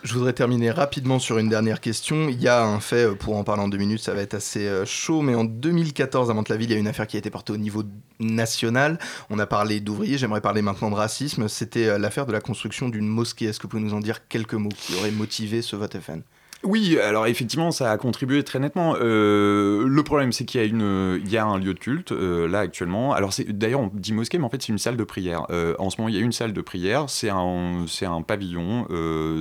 Speaker 1: Je voudrais terminer rapidement sur une dernière question. Il y a un fait, euh, pour en parler en deux minutes, ça va être assez euh, chaud, mais en 2014 à Mantes-la-Ville, il y a une affaire qui a été portée au niveau national. On a parlé d'ouvriers, j'aimerais parler maintenant de racisme. C'était euh, l'affaire de la construction d'une mosquée. Est-ce que vous pouvez nous en dire quelques mots qui auraient motivé ce vote FN
Speaker 5: Oui, alors effectivement, ça a contribué très nettement. Euh, le problème, c'est qu'il y a une, il y a un lieu de culte euh, là actuellement. Alors c'est d'ailleurs on dit mosquée, mais en fait c'est une salle de prière. Euh, en ce moment, il y a une salle de prière. C'est un, c'est un pavillon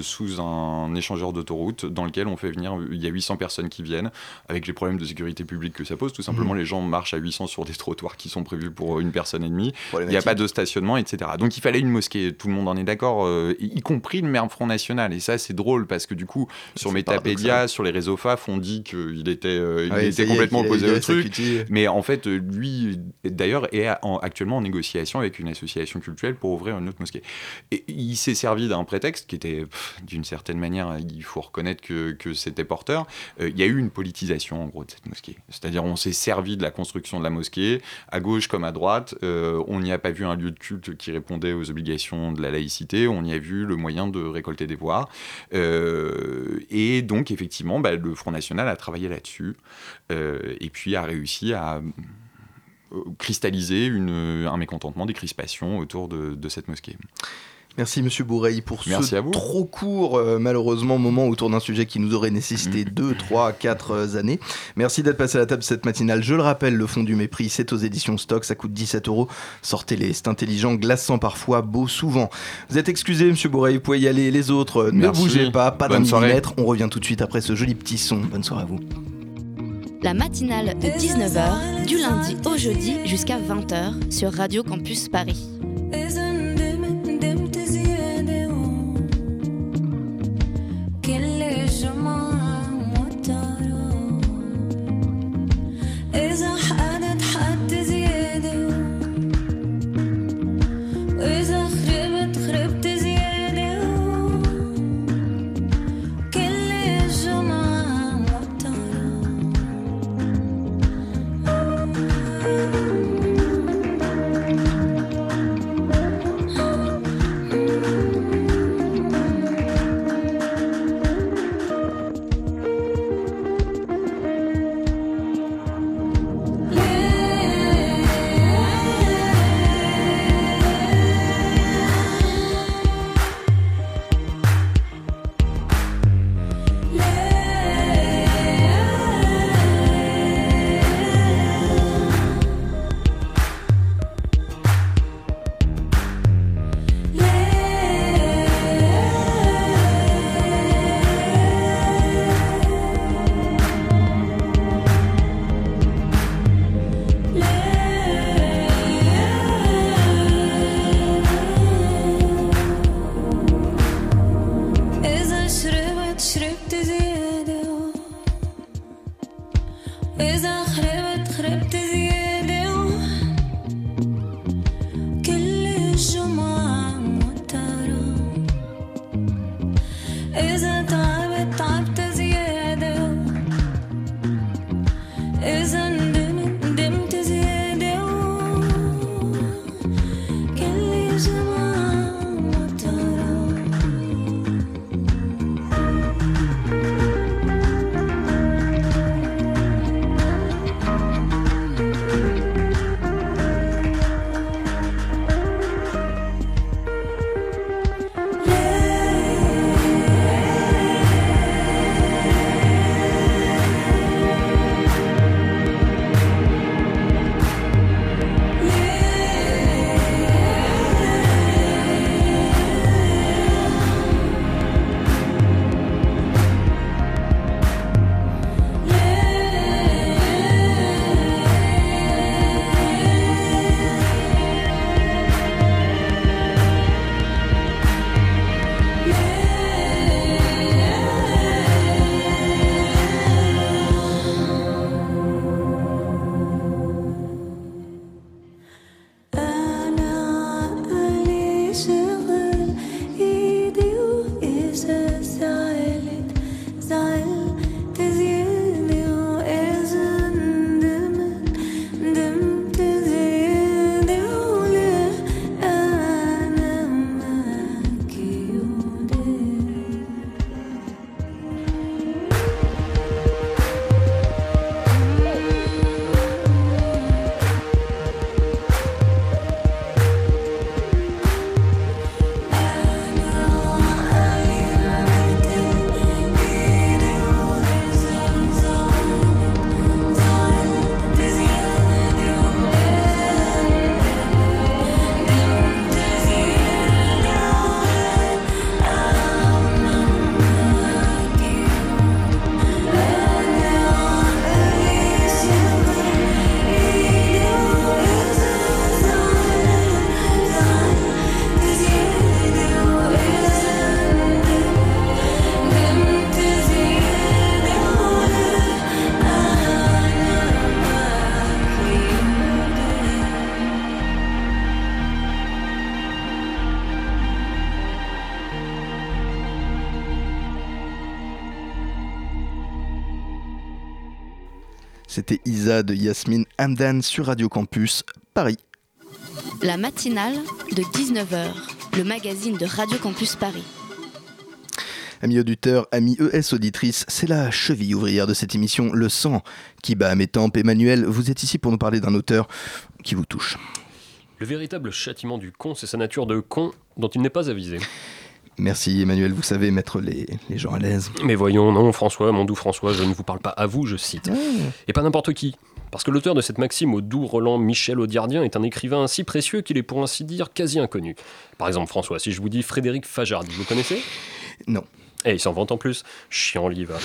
Speaker 5: sous un échangeur d'autoroute dans lequel on fait venir. Il y a 800 personnes qui viennent avec les problèmes de sécurité publique que ça pose. Tout simplement,
Speaker 1: Mhm.
Speaker 5: les gens marchent à 800 sur des trottoirs qui sont prévus pour une personne et demie. Il n'y a pas de stationnement, etc. Donc il fallait une mosquée, tout le monde en est d'accord, y compris le maire Front National. Et ça, c'est drôle parce que du coup, sur
Speaker 1: C'est
Speaker 5: Metapédia,
Speaker 1: paradoxal.
Speaker 5: sur les réseaux FAF, on dit qu'il était, euh, il
Speaker 1: Ouais,
Speaker 5: était complètement opposé au truc. Mais en fait, lui, d'ailleurs, est en- actuellement en négociation avec une association culturelle pour ouvrir une autre mosquée. Et il s'est servi d'un prétexte qui était, d'une certaine manière, il faut reconnaître que, que c'était porteur. Euh, il y a eu une politisation, en gros, de cette mosquée. C'est-à-dire, on s'est servi de la construction de la mosquée, à gauche comme à droite. Euh, on n'y a pas vu un lieu de culte qui répondait aux obligations de la laïcité. On y a vu le moyen de récolter des voix. Euh, et donc, effectivement, bah, le Front National a travaillé là-dessus. euh, et puis a réussi à euh, cristalliser un mécontentement, des crispations autour de cette mosquée.
Speaker 1: Merci Monsieur Bourreil pour
Speaker 5: Merci
Speaker 1: ce
Speaker 5: à vous.
Speaker 1: trop court, euh, malheureusement, moment autour d'un sujet qui nous aurait nécessité 2, 3, 4 années. Merci d'être passé à la table de cette matinale. Je le rappelle, le fond du mépris, c'est aux éditions Stock, ça coûte 17 euros. Sortez-les, c'est intelligent, glaçant parfois, beau souvent. Vous êtes excusé, Monsieur Bourreil, vous pouvez y aller. Les autres, euh, ne
Speaker 5: Merci.
Speaker 1: bougez pas, pas d'un millimètre. On revient tout de suite après ce joli petit son. Bonne soirée à vous.
Speaker 7: La matinale de 19h, du lundi au jeudi jusqu'à 20h sur Radio Campus Paris.
Speaker 1: C'était Isa de Yasmine Hamdan sur Radio Campus Paris.
Speaker 2: La matinale de 19h, le magazine de Radio Campus Paris.
Speaker 1: Amis auditeurs, amis ES auditrices, c'est la cheville ouvrière de cette émission, Le sang, qui bat à mes tempes. Emmanuel, vous êtes ici pour nous parler d'un auteur qui vous touche.
Speaker 8: Le véritable châtiment du con, c'est sa nature de con dont il n'est pas avisé.
Speaker 1: Merci Emmanuel, vous savez mettre les, les gens à l'aise.
Speaker 8: Mais voyons, non, François, mon doux François, je ne vous parle pas à vous, je cite. Et pas n'importe qui. Parce que l'auteur de cette maxime au doux Roland Michel Audiardien est un écrivain si précieux qu'il est pour ainsi dire quasi inconnu. Par exemple, François, si je vous dis Frédéric Fajardi, vous connaissez?
Speaker 1: Non.
Speaker 8: Et il s'en vante en plus. Chiant va.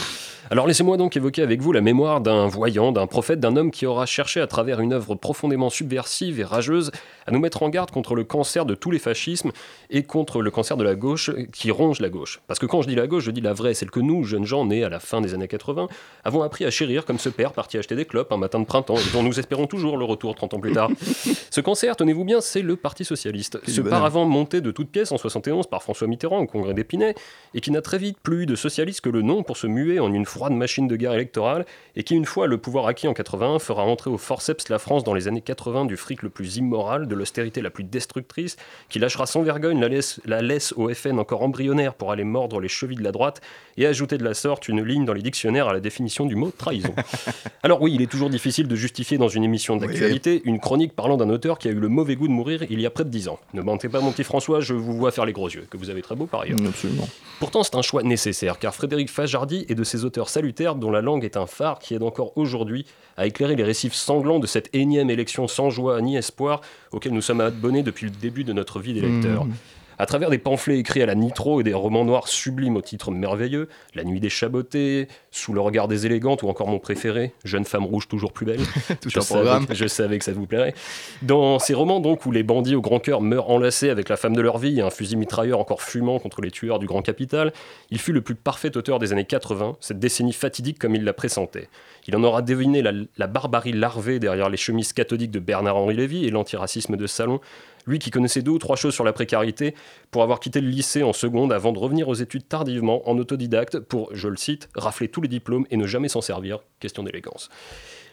Speaker 8: Alors laissez-moi donc évoquer avec vous la mémoire d'un voyant, d'un prophète, d'un homme qui aura cherché à travers une œuvre profondément subversive et rageuse à nous mettre en garde contre le cancer de tous les fascismes et contre le cancer de la gauche qui ronge la gauche. Parce que quand je dis la gauche, je dis la vraie, celle que nous, jeunes gens nés à la fin des années 80, avons appris à chérir comme ce père parti acheter des clopes un matin de printemps et dont nous espérons toujours le retour 30 ans plus tard. ce cancer, tenez-vous bien, c'est le Parti Socialiste. Ce paravent monté de toutes pièces en 71 par François Mitterrand au congrès d'Épinay et qui n'a très vite plus de socialiste que le nom pour se muer en une froide machine de guerre électorale et qui, une fois le pouvoir acquis en 81, fera entrer au forceps la France dans les années 80 du fric le plus immoral, de l'austérité la plus destructrice, qui lâchera sans vergogne la laisse, la laisse au FN encore embryonnaire pour aller mordre les chevilles de la droite et ajouter de la sorte une ligne dans les dictionnaires à la définition du mot trahison. Alors oui, il est toujours difficile de justifier dans une émission d'actualité une chronique parlant d'un auteur qui a eu le mauvais goût de mourir il y a près de 10 ans. Ne mentez pas mon petit François, je vous vois faire les gros yeux, que vous avez très beau par ailleurs.
Speaker 1: Absolument.
Speaker 8: Pourtant, c'est un choix nécessaire, car Frédéric Fajardi est de ces auteurs salutaires dont la langue est un phare qui aide encore aujourd'hui à éclairer les récifs sanglants de cette énième élection sans joie ni espoir auquel nous sommes abonnés depuis le début de notre vie d'électeur.
Speaker 1: Mmh.
Speaker 8: À travers des pamphlets écrits à la nitro et des romans noirs sublimes au titre merveilleux, La nuit des chabotés, Sous le regard des élégantes ou encore mon préféré, Jeune femme rouge toujours plus belle.
Speaker 1: Tout
Speaker 8: je,
Speaker 1: un programme.
Speaker 8: savais, je savais que ça vous plairait. Dans ces romans donc où les bandits au grand cœur meurent enlacés avec la femme de leur vie et un fusil mitrailleur encore fumant contre les tueurs du grand capital, il fut le plus parfait auteur des années 80, cette décennie fatidique comme il la pressentait. Il en aura deviné la, la barbarie larvée derrière les chemises cathodiques de Bernard-Henri Lévy et l'antiracisme de Salon, lui qui connaissait deux ou trois choses sur la précarité, pour avoir quitté le lycée en seconde avant de revenir aux études tardivement en autodidacte pour, je le cite, rafler tous les diplômes et ne jamais s'en servir, question d'élégance.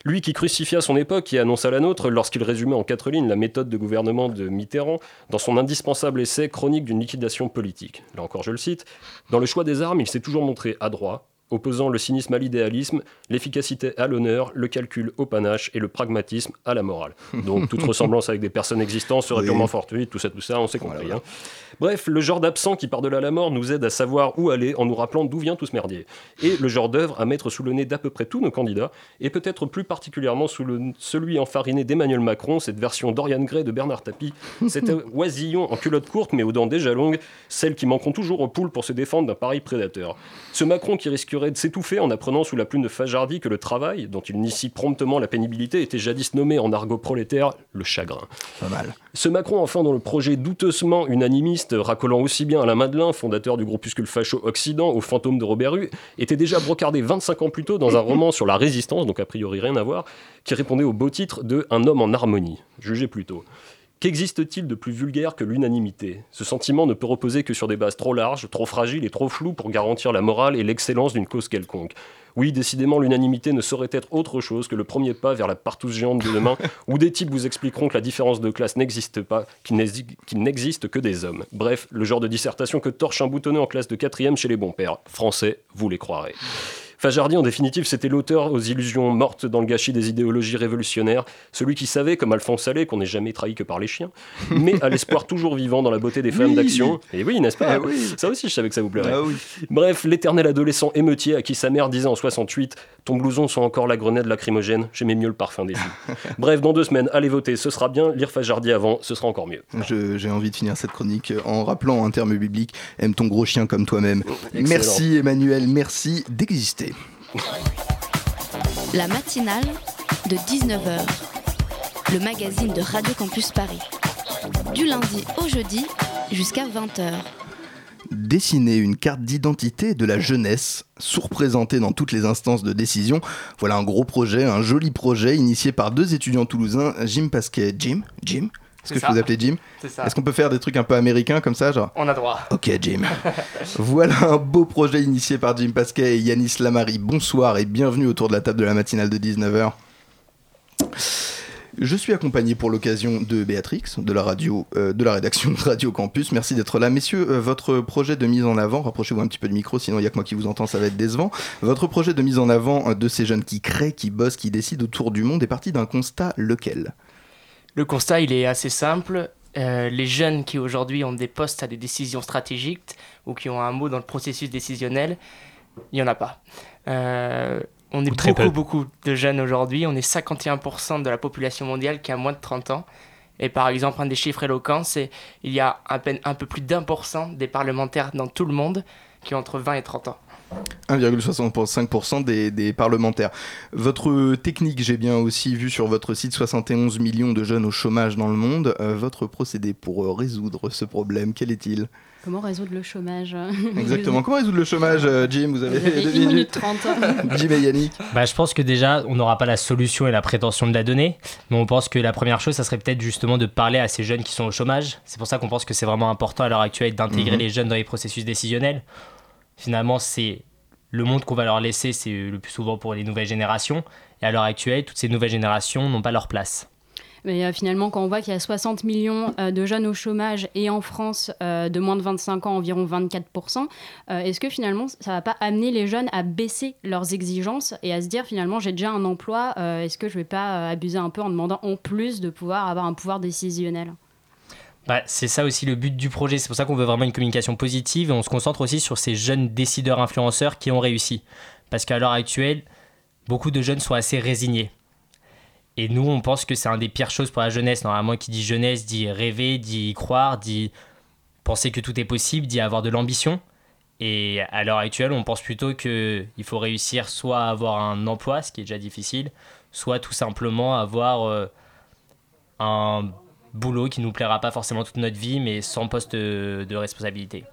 Speaker 8: Lui qui crucifia son époque et annonça la nôtre lorsqu'il résumait en quatre lignes la méthode de gouvernement de Mitterrand dans son indispensable essai Chronique d'une liquidation politique. Là encore, je le cite, Dans le choix des armes, il s'est toujours montré adroit, opposant le cynisme à l'idéalisme, l'efficacité à l'honneur, le calcul au panache et le pragmatisme à la morale. Donc toute ressemblance avec des personnes existantes serait
Speaker 1: Oui.
Speaker 8: purement fortuite, tout ça, tout ça, on s'est compris. hein. Bref, le genre d'absent qui par-delà la mort nous aide à savoir où aller en nous rappelant d'où vient tout ce merdier. Et le genre d'œuvre à mettre sous le nez d'à peu près tous nos candidats, et peut-être plus particulièrement sous le, celui enfariné d'Emmanuel Macron, cette version Dorian Gray de Bernard Tapie, cet oisillon en culotte courte mais aux dents déjà longues, celles qui manqueront toujours aux poules pour se défendre d'un pareil prédateur. Ce Macron qui risquerait de s'étouffer en apprenant sous la plume de Fajardi que le travail, dont il initie promptement la pénibilité, était jadis nommé en argot prolétaire le chagrin.
Speaker 1: Pas mal.
Speaker 8: Ce Macron, enfin, dont le projet douteusement unanimiste, racolant aussi bien Alain Madelin, fondateur du groupuscule facho Occident, au fantôme de Robert Hue, était déjà brocardé 25 ans plus tôt dans un roman sur la résistance, donc a priori rien à voir, qui répondait au beau titre de Un homme en harmonie. Jugez plutôt. Qu'existe-t-il de plus vulgaire que l'unanimité? Ce sentiment ne peut reposer que sur des bases trop larges, trop fragiles et trop floues pour garantir la morale et l'excellence d'une cause quelconque. Oui, décidément, l'unanimité ne saurait être autre chose que le premier pas vers la partouze géante de demain, où des types vous expliqueront que la différence de classe n'existe pas, qu'il n'exi- qu'il n'existe que des hommes. Bref, le genre de dissertation que torche un boutonné en classe de quatrième chez les bons pères. Français, vous les croirez. Fajardi, en définitive, c'était l'auteur aux illusions mortes dans le gâchis des idéologies révolutionnaires, celui qui savait, comme Alphonse Allais, qu'on n'est jamais trahi que par les chiens, mais à l'espoir toujours vivant dans la beauté des femmes
Speaker 1: Oui.
Speaker 8: d'action. Et oui, n'est-ce pas
Speaker 1: Eh oui.
Speaker 8: Ça aussi, je savais que ça vous plairait.
Speaker 1: Ah oui.
Speaker 8: Bref, l'éternel adolescent émeutier à qui sa mère disait en 68 Ton blouson sent encore la grenade lacrymogène, j'aimais mieux le parfum des filles. Bref, dans deux semaines, allez voter, ce sera bien. Lire Fajardi avant, ce sera encore mieux.
Speaker 1: Je- J'ai envie de finir cette chronique en rappelant un terme biblique aime ton gros chien comme toi-même. Merci Emmanuel, merci d'exister.
Speaker 2: La matinale de 19h, le magazine de Radio Campus Paris. Du lundi au jeudi jusqu'à 20h.
Speaker 1: Dessiner une carte d'identité de la jeunesse, sous-représentée dans toutes les instances de décision. Voilà un gros projet, un joli projet initié par deux étudiants toulousains, Jim Pasquet. Jim Jim Est-ce que je peux vous appeler Jim
Speaker 9: C'est ça.
Speaker 1: Est-ce qu'on peut faire des trucs un peu américains comme ça, genre
Speaker 9: On a droit.
Speaker 1: Ok Jim. voilà un beau projet initié par Jim Pasquet et Yanis Lamari. Bonsoir et bienvenue autour de la table de la matinale de 19h. Je suis accompagné pour l'occasion de Béatrix, de euh, de la rédaction de Radio Campus. Merci d'être là, messieurs. Euh, votre projet de mise en avant, rapprochez-vous un petit peu du micro, sinon il n'y a que moi qui vous entends, ça va être décevant. Votre projet de mise en avant euh, de ces jeunes qui créent, qui bossent, qui décident autour du monde est parti d'un constat lequel?
Speaker 9: Le constat, il est assez simple. Les jeunes qui aujourd'hui ont des postes à des décisions stratégiques ou qui ont un mot dans le processus décisionnel, il n'y en a pas. On est
Speaker 10: Ou
Speaker 9: beaucoup,
Speaker 10: peu.
Speaker 9: beaucoup de jeunes aujourd'hui. On est 51% de la population mondiale qui a moins de 30 ans. Et par exemple, un des chiffres éloquents, c'est il y a à peine un peu plus d'un pour cent des parlementaires dans tout le monde qui ont entre 20 et 30 ans.
Speaker 1: 1,65% des, des parlementaires. Votre technique, j'ai bien aussi vu sur votre site 71 millions de jeunes au chômage dans le monde. Euh, votre procédé pour euh, résoudre ce problème, quel est-il?
Speaker 2: Comment résoudre le chômage?
Speaker 1: Exactement. Comment résoudre le chômage, euh, Jim? Vous avez
Speaker 2: Vous avez
Speaker 1: minutes.
Speaker 2: trente.
Speaker 1: Jim et Yannick.
Speaker 10: Bah, je pense que déjà, on n'aura pas la solution et la prétention de la donner, mais on pense que la première chose, ça serait peut-être justement de parler à ces jeunes qui sont au chômage. C'est pour ça qu'on pense que c'est vraiment important à l'heure actuelle d'intégrer
Speaker 1: Mhm.
Speaker 10: les jeunes dans les processus décisionnels. Finalement, c'est le monde qu'on va leur laisser, c'est le plus souvent pour les nouvelles générations. Et à l'heure actuelle, toutes ces nouvelles générations n'ont pas leur place.
Speaker 2: Mais euh, finalement, quand on voit qu'il y a 60 millions euh, de jeunes au chômage et en France, euh, de moins de 25 ans, environ 24%, euh, est-ce que finalement, ça va pas amener les jeunes à baisser leurs exigences et à se dire finalement, j'ai déjà un emploi, euh, est-ce que je vais pas euh, abuser un peu en demandant en plus de pouvoir avoir un pouvoir décisionnel?
Speaker 10: Bah, c'est ça aussi le but du projet. C'est pour ça qu'on veut vraiment une communication positive et on se concentre aussi sur ces jeunes décideurs influenceurs qui ont réussi. Parce qu'à l'heure actuelle, beaucoup de jeunes sont assez résignés. Et nous, on pense que c'est un des pires choses pour la jeunesse. Normalement, qui dit jeunesse dit rêver, dit croire, dit penser que tout est possible, dit avoir de l'ambition. Et à l'heure actuelle, on pense plutôt qu'il faut réussir soit à avoir un emploi, ce qui est déjà difficile, soit tout simplement avoir euh, un boulot qui nous plaira pas forcément toute notre vie, mais sans poste de, responsabilité.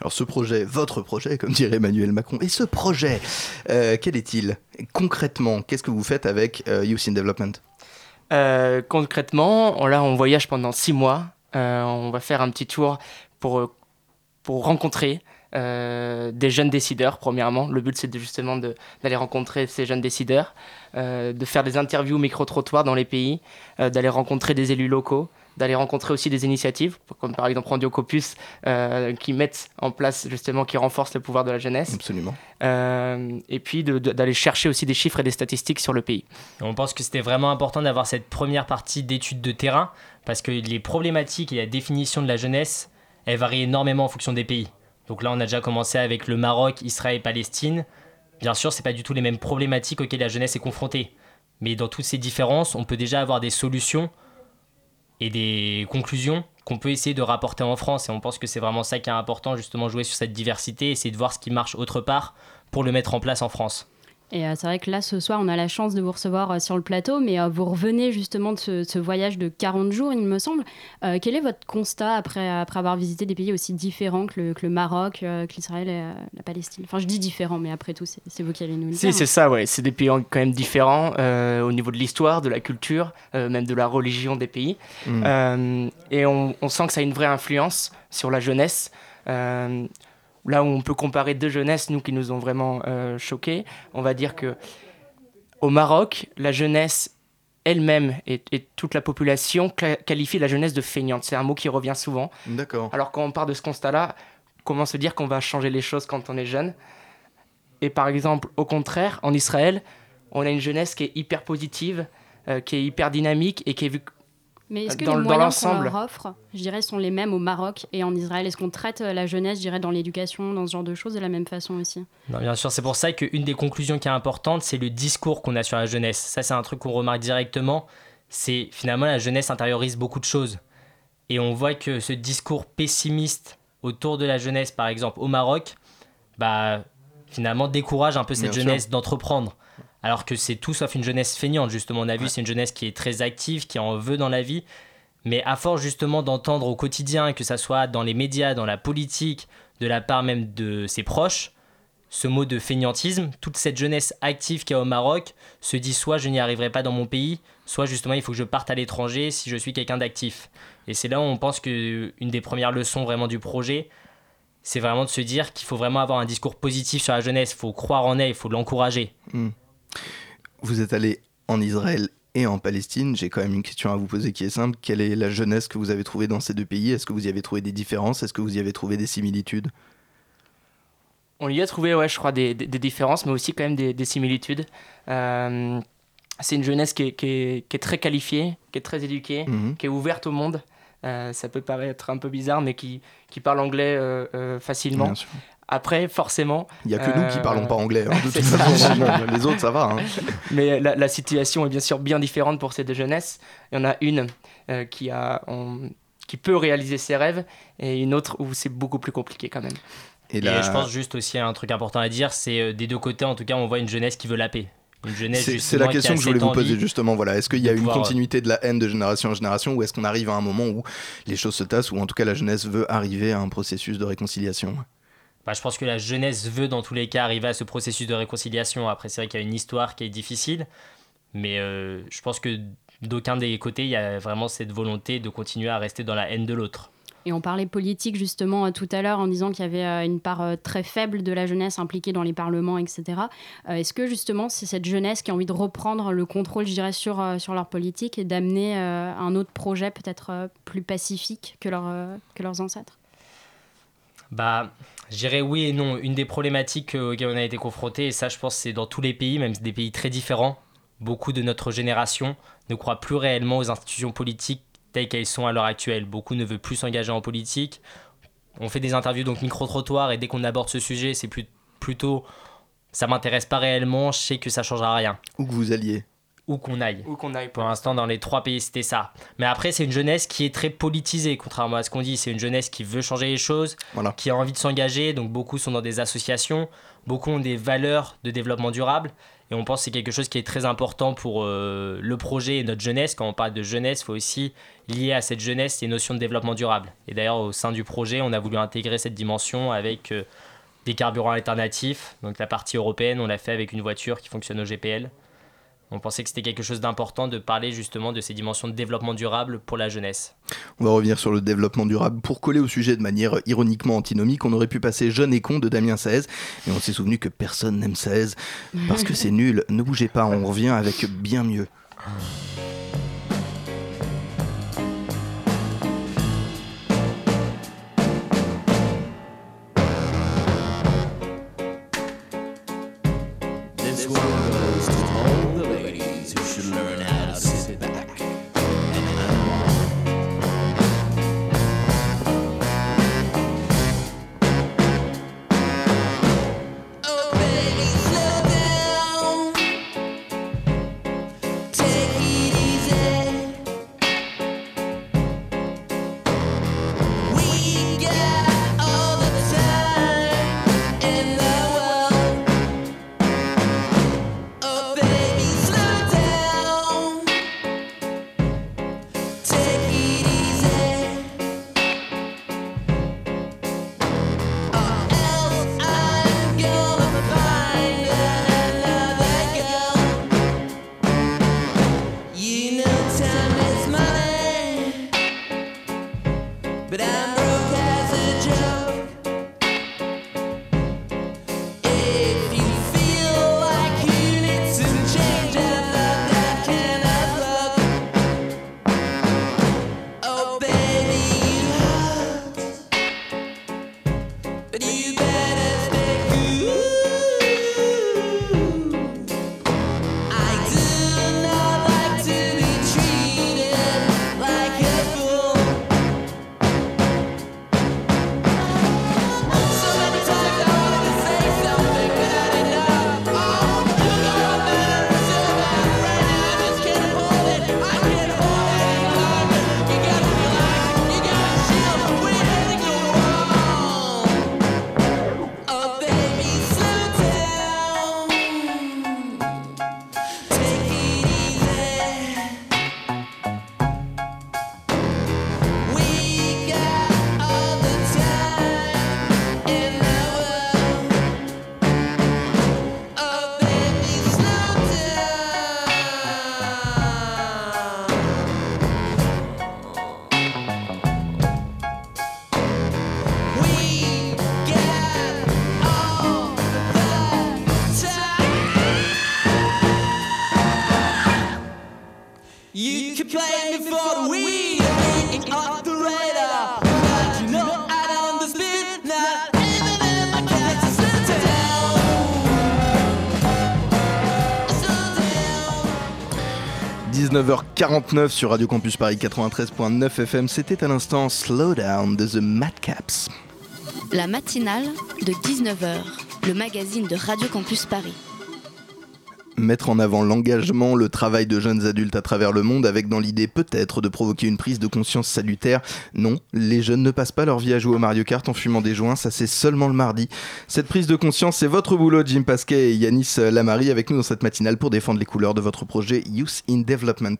Speaker 1: Alors ce projet, votre projet, comme dirait Emmanuel Macron, et ce projet, euh, quel est-il Concrètement, qu'est-ce que vous faites avec euh, Youth in Development?
Speaker 9: Euh, concrètement, on- là, on voyage pendant six mois. Euh, on va faire un petit tour pour, pour rencontrer euh, des jeunes décideurs, premièrement. Le but, c'est justement d'aller rencontrer ces jeunes décideurs, euh, de faire des interviews micro-trottoirs dans les pays, euh, d'aller rencontrer des élus locaux, d'aller rencontrer aussi des initiatives, comme par exemple Radio Copus, euh, qui mettent en place, justement, qui renforcent le pouvoir de la jeunesse.
Speaker 1: Absolument.
Speaker 9: Euh, et puis d'aller chercher aussi des chiffres et des statistiques sur le pays.
Speaker 10: On pense que c'était vraiment important d'avoir cette première partie d'études de terrain, parce que les problématiques et la définition de la jeunesse, elles varient énormément en fonction des pays. Donc là, on a déjà commencé avec le Maroc, Israël Palestine. Bien sûr, c'est pas du tout les mêmes problématiques auxquelles la jeunesse est confrontée. Mais dans toutes ces différences, on peut déjà avoir des solutions et des conclusions qu'on peut essayer de rapporter en France. Et on pense que c'est vraiment ça qui est important, justement, jouer sur cette diversité, essayer de voir ce qui marche autre part pour le mettre en place en France.
Speaker 2: Et euh, c'est vrai que là, ce soir, on a la chance de vous recevoir euh, sur le plateau, mais euh, vous revenez justement de ce, voyage de 40 jours, il me semble. Euh, quel est votre constat après, après avoir visité des pays aussi différents que le, que le Maroc, euh, que l'Israël et euh, la Palestine? Enfin, je dis différents, mais après tout, c'est c'est vous qui allez nous le
Speaker 9: Si,
Speaker 2: dire.
Speaker 9: c'est ça, ouais. C'est des pays quand même différents euh, au niveau de l'histoire, de la culture, euh, même de la religion des pays.
Speaker 1: Mm.
Speaker 9: Euh, et on, on sent que ça a une vraie influence sur la jeunesse. Euh, là où on peut comparer deux jeunesses, nous qui nous ont vraiment euh, choqués, on va dire que au Maroc, la jeunesse elle-même et, et toute la population qualifie la jeunesse de feignante. C'est un mot qui revient souvent.
Speaker 1: D'accord.
Speaker 9: Alors quand on part de ce constat-là, comment se dire qu'on va changer les choses quand on est jeune? Et par exemple, au contraire, en Israël, on a une jeunesse qui est hyper positive, euh, qui est hyper dynamique et qui est vue
Speaker 2: Mais est-ce que
Speaker 9: dans,
Speaker 2: les
Speaker 9: dans
Speaker 2: moyens qu'on
Speaker 9: l'ensemble.
Speaker 2: leur offre, je dirais, sont les mêmes au Maroc et en Israël? Est-ce qu'on traite euh, la jeunesse, je dirais, dans l'éducation, dans ce genre de choses, de la même façon aussi?
Speaker 10: Non, bien sûr, c'est pour ça qu'une des conclusions qui est importante, c'est le discours qu'on a sur la jeunesse. Ça, c'est un truc qu'on remarque directement. C'est finalement la jeunesse intériorise beaucoup de choses. Et on voit que ce discours pessimiste autour de la jeunesse, par exemple au Maroc, bah, finalement décourage un peu cette
Speaker 1: Bien sûr.
Speaker 10: jeunesse d'entreprendre. Alors que c'est tout sauf une jeunesse feignante, justement. On a vu, c'est une jeunesse qui est très active, qui en veut dans la vie. Mais à force justement d'entendre au quotidien, que ça soit dans les médias, dans la politique, de la part même de ses proches, ce mot de feignantisme, toute cette jeunesse active qu'il y a au Maroc se dit soit je n'y arriverai pas dans mon pays, soit justement il faut que je parte à l'étranger si je suis quelqu'un d'actif. Et c'est là où on pense que une des premières leçons vraiment du projet, c'est vraiment de se dire qu'il faut vraiment avoir un discours positif sur la jeunesse, il faut croire en elle, il faut l'encourager.
Speaker 1: Hmm. Vous êtes allé en Israël et en Palestine. J'ai quand même une question à vous poser qui est simple. Quelle est la jeunesse que vous avez trouvée dans ces deux pays? Est-ce que vous y avez trouvé des différences? Est-ce que vous y avez trouvé des similitudes?
Speaker 9: On y a trouvé, ouais, je crois, des, des- des différences, mais aussi quand même des, des similitudes. Euh, c'est une jeunesse qui est, qui est- qui est très qualifiée, qui est très éduquée,
Speaker 1: Mhm.
Speaker 9: qui est ouverte au monde. Euh, ça peut paraître un peu bizarre, mais qui, qui parle anglais euh, euh, facilement. Après, forcément.
Speaker 1: Il n'y a que nous qui
Speaker 9: euh,
Speaker 1: parlons pas anglais. hein, de toute façon, les autres, ça va. hein.
Speaker 9: Mais la, la situation est bien sûr bien différente pour ces deux jeunesses. Il y en a une euh, qui, a, on- qui peut réaliser ses rêves et une autre où c'est beaucoup plus compliqué quand même.
Speaker 1: Et,
Speaker 10: Et
Speaker 1: là,
Speaker 10: je pense juste aussi un truc important à dire, c'est euh, des deux côtés, en tout cas, on voit une jeunesse qui veut la paix. Une jeunesse
Speaker 1: c'est la question que je voulais vous poser justement. Voilà, est-ce qu'il y a une continuité de la haine de génération en génération, ou est-ce qu'on arrive à un moment où les choses se tassent, ou en tout cas la jeunesse veut arriver à un processus de réconciliation?
Speaker 10: Bah, je pense que la jeunesse veut dans tous les cas arriver à ce processus de réconciliation. Après, c'est vrai qu'il y a une histoire qui est difficile, mais euh, je pense que d'aucun des côtés, il y a vraiment cette volonté de continuer à rester dans la haine de l'autre.
Speaker 2: Et on parlait politique justement euh, tout à l'heure en disant qu'il y avait euh, une part très faible de la jeunesse impliquée dans les parlements, etc. Est-ce que justement c'est cette jeunesse qui a envie de reprendre le contrôle, je dirais, sur, sur leur politique et d'amener un autre projet peut-être plus pacifique que, leur, que leurs ancêtres?
Speaker 10: Bah, je dirais oui et non. Une des problématiques euh, auxquelles on a été confronté, et ça je pense c'est dans tous les pays, même des pays très différents, beaucoup de notre génération ne croient plus réellement aux institutions politiques telles qu'elles sont à l'heure actuelle. Beaucoup ne veulent plus s'engager en politique. On fait des interviews donc micro-trottoirs et dès qu'on aborde ce sujet, c'est plutôt ça m'intéresse pas réellement, je sais que ça changera rien.
Speaker 1: Où que vous alliez
Speaker 10: Où qu'on aille.
Speaker 9: Où qu'on aille.
Speaker 10: Pour l'instant, dans les trois pays, c'était ça. Mais après, c'est une jeunesse qui est très politisée, contrairement à ce qu'on dit. C'est une jeunesse qui veut changer les choses,
Speaker 1: Voilà.
Speaker 10: qui a envie de s'engager. Donc, beaucoup sont dans des associations, beaucoup ont des valeurs de développement durable. Et on pense que c'est quelque chose qui est très important pour euh, le projet et notre jeunesse. Quand on parle de jeunesse, il faut aussi lier à cette jeunesse les notions de développement durable. Et d'ailleurs, au sein du projet, on a voulu intégrer cette dimension avec euh, des carburants alternatifs. Donc, la partie européenne, on l'a fait avec une voiture qui fonctionne au GPL. On pensait que c'était quelque chose d'important de parler justement de ces dimensions de développement durable pour la jeunesse.
Speaker 1: On va revenir sur le développement durable. Pour coller au sujet de manière ironiquement antinomique, on aurait pu passer Jeune et con de Damien Saez, mais on s'est souvenu que personne n'aime Saez parce que c'est nul. Ne bougez pas, on revient avec bien mieux. 19h49 sur Radio Campus Paris 93.9 FM. C'était à l'instant Slowdown de The Madcaps.
Speaker 11: La matinale de 19h, le magazine de Radio Campus Paris.
Speaker 1: Mettre en avant l'engagement, le travail de jeunes adultes à travers le monde avec dans l'idée peut-être de provoquer une prise de conscience salutaire. Non, les jeunes ne passent pas leur vie à jouer au Mario Kart en fumant des joints, ça c'est seulement le mardi. Cette prise de conscience, c'est votre boulot, Jim Pasquet et Yanis Lamari avec nous dans cette matinale pour défendre les couleurs de votre projet Youth in Development.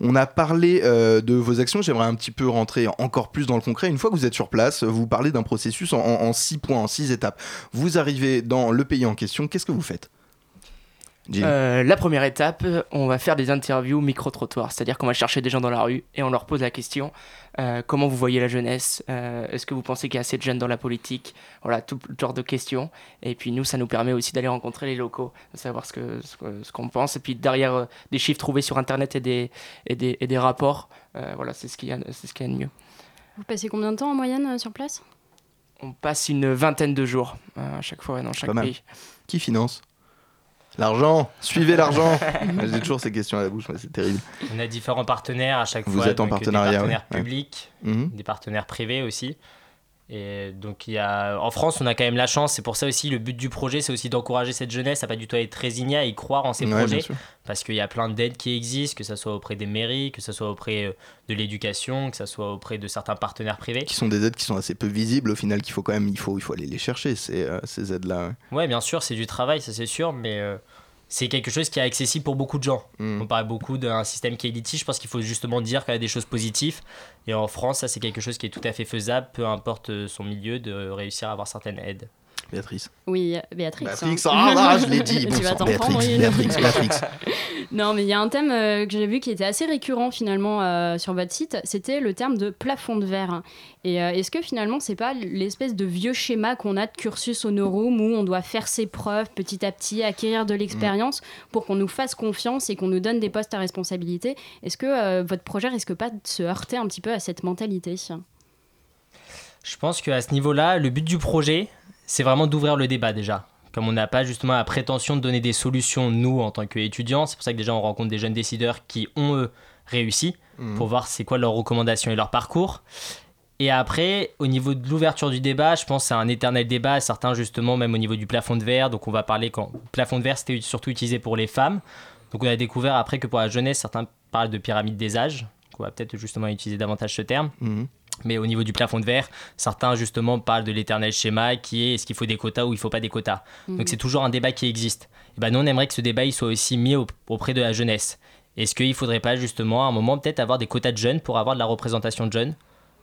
Speaker 1: On a parlé euh, de vos actions, j'aimerais un petit peu rentrer encore plus dans le concret. Une fois que vous êtes sur place, vous parlez d'un processus en, en- six points, en six étapes. Vous arrivez dans le pays en question, qu'est-ce que vous faites?
Speaker 9: Euh, la première étape, on va faire des interviews micro-trottoirs, c'est-à-dire qu'on va chercher des gens dans la rue et on leur pose la question euh, comment vous voyez la jeunesse? Euh, Est-ce que vous pensez qu'il y a assez de jeunes dans la politique? Voilà, tout genre de questions. Et puis nous, ça nous permet aussi d'aller rencontrer les locaux, de savoir ce que ce que- ce qu'on pense. Et puis derrière euh, des chiffres trouvés sur Internet et des, et des, et des rapports, euh, voilà, c'est ce qu'il y a, c'est ce y a de mieux.
Speaker 2: Vous passez combien de temps en moyenne euh, sur place?
Speaker 9: On passe une vingtaine de jours euh, à chaque fois dans chaque
Speaker 1: Pas mal.
Speaker 9: pays.
Speaker 1: Qui finance? L'argent Suivez l'argent J'ai toujours ces questions à la bouche, mais c'est terrible.
Speaker 10: On a différents partenaires à chaque
Speaker 1: Vous
Speaker 10: fois.
Speaker 1: êtes en
Speaker 10: donc
Speaker 1: partenariat,
Speaker 10: Des partenaires
Speaker 1: ouais.
Speaker 10: Publics,
Speaker 1: Mhm.
Speaker 10: des partenaires privés aussi. Et donc, il y a... en France, on a quand même la chance. C'est pour ça aussi, le but du projet, c'est aussi d'encourager cette jeunesse à pas du tout être résignée, à y croire en ces
Speaker 1: Ouais,
Speaker 10: projets. Parce qu'il y a plein d'aides qui existent, que ce soit auprès des mairies, que ce soit auprès euh, de l'éducation, que ce soit auprès de certains partenaires privés.
Speaker 1: Qui sont des aides qui sont assez peu visibles au final, qu'il faut quand même, il faut, il faut aller les chercher, ces, euh, ces aides-là. ouais.
Speaker 10: Ouais, bien sûr, c'est du travail, ça c'est sûr, mais euh, c'est quelque chose qui est accessible pour beaucoup de gens.
Speaker 1: Mm.
Speaker 10: On parle beaucoup d'un système qui est élitiste, je pense qu'il faut justement dire qu'il y a des choses positives. Et en France, ça c'est quelque chose qui est tout à fait faisable, peu importe euh, son milieu, de réussir à avoir certaines aides.
Speaker 1: Béatrice.
Speaker 2: Oui, Béatrix.
Speaker 1: Béatrix,
Speaker 2: hein.
Speaker 1: ah, ah, je l'ai dit,
Speaker 2: tu vas t'en
Speaker 1: Béatrix,
Speaker 2: prendre.
Speaker 1: Béatrix, Béatrix.
Speaker 2: non, mais il y a un thème euh, que j'ai vu qui était assez récurrent finalement euh, sur votre site, c'était le terme de plafond de verre. Et euh, est-ce que finalement c'est pas l'espèce de vieux schéma qu'on a de cursus honorum où on doit faire ses preuves petit à petit, acquérir de l'expérience pour qu'on nous fasse confiance et qu'on nous donne des postes à responsabilité? Est-ce que euh, votre projet risque pas de se heurter un petit peu à cette mentalité?
Speaker 10: Je pense qu'à ce niveau-là, le but du projet, c'est vraiment d'ouvrir le débat déjà. Comme on n'a pas justement la prétention de donner des solutions, nous, en tant qu'étudiants, c'est pour ça que déjà on rencontre des jeunes décideurs qui ont, eux, réussi,
Speaker 1: Mhm.
Speaker 10: pour voir c'est quoi leurs recommandations et leur parcours. Et après, au niveau de l'ouverture du débat, je pense c'est un éternel débat, certains justement, même au niveau du plafond de verre. Donc on va parler quand. Plafond de verre, c'était surtout utilisé pour les femmes. Donc on a découvert après que pour la jeunesse, certains parlent de pyramide des âges. Donc on va peut-être justement utiliser davantage ce terme.
Speaker 1: Mhm.
Speaker 10: Mais au niveau du plafond de verre, certains justement parlent de l'éternel schéma qui est est-ce qu'il faut des quotas ou il faut pas des quotas.
Speaker 2: Mhm.
Speaker 10: Donc c'est toujours un débat qui existe. Et ben nous on aimerait que ce débat il soit aussi mis au- auprès de la jeunesse. Est-ce qu'il faudrait pas justement à un moment peut-être avoir des quotas de jeunes pour avoir de la représentation de jeunes?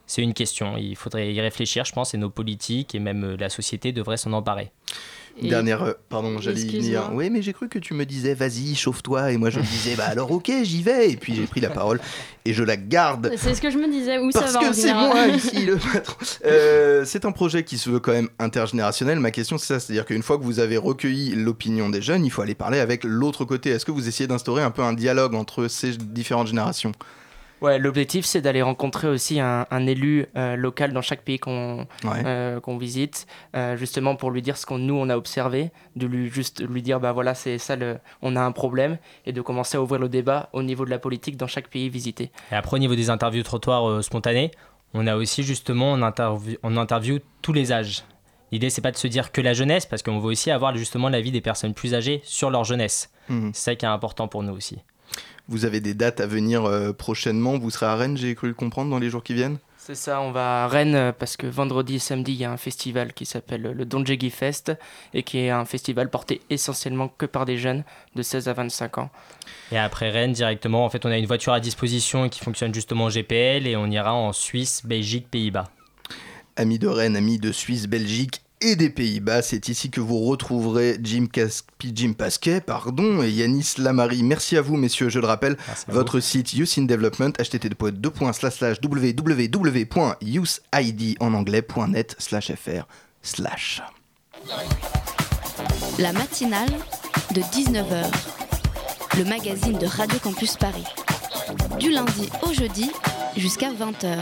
Speaker 10: C'est une question. Il faudrait y réfléchir, je pense, et nos politiques et même euh, la société devraient s'en emparer.
Speaker 1: Dernière, euh, pardon, j'allais venir. Oui, mais j'ai cru que tu me disais, vas-y, chauffe-toi, et moi je me disais, bah alors ok, j'y vais, et puis j'ai pris la parole et je la garde.
Speaker 2: C'est ce que je me disais, où
Speaker 1: Parce
Speaker 2: ça va
Speaker 1: que c'est moi ici le patron. Euh, c'est un projet qui se veut quand même intergénérationnel. Ma question c'est ça, c'est-à-dire qu'une fois que vous avez recueilli l'opinion des jeunes, il faut aller parler avec l'autre côté. Est-ce que vous essayez d'instaurer un peu un dialogue entre ces différentes générations?
Speaker 9: Ouais, l'objectif c'est d'aller rencontrer aussi un, un élu euh, local dans chaque pays qu'on
Speaker 1: Ouais.
Speaker 9: euh, qu'on visite, euh, justement pour lui dire ce qu'on nous on a observé, de lui juste lui dire bah voilà c'est ça le, on a un problème et de commencer à ouvrir le débat au niveau de la politique dans chaque pays visité.
Speaker 10: Et après, au niveau des interviews trottoirs euh, spontanées, on a aussi justement, on interview, on interview tous les âges. L'idée, c'est pas de se dire que la jeunesse, parce qu'on veut aussi avoir justement l'avis des personnes plus âgées sur leur jeunesse.
Speaker 1: Mhm.
Speaker 10: C'est ça qui est important pour nous aussi.
Speaker 1: Vous avez des dates à venir euh, prochainement. Vous serez à Rennes, j'ai cru le comprendre, dans les jours qui viennent?
Speaker 9: C'est ça, on va à Rennes euh, parce que vendredi et samedi il y a un festival qui s'appelle le Donjegi Fest et qui est un festival porté essentiellement que par des jeunes de 16 à 25 ans.
Speaker 10: Et après Rennes, directement, en fait, on a une voiture à disposition qui fonctionne justement en GPL et on ira en Suisse, Belgique, Pays-Bas.
Speaker 1: Amis de Rennes, amis de Suisse, Belgique et des Pays-Bas, c'est ici que vous retrouverez Jim, Caspi, Jim Pasquet pardon, et Yanis Lamari. Merci à vous, messieurs. Je le rappelle, votre site Youth in Development, http://www.youthid en anglais.net slash fr slash.
Speaker 11: La matinale de 19h, le magazine de Radio Campus Paris. Du lundi au jeudi jusqu'à 20h.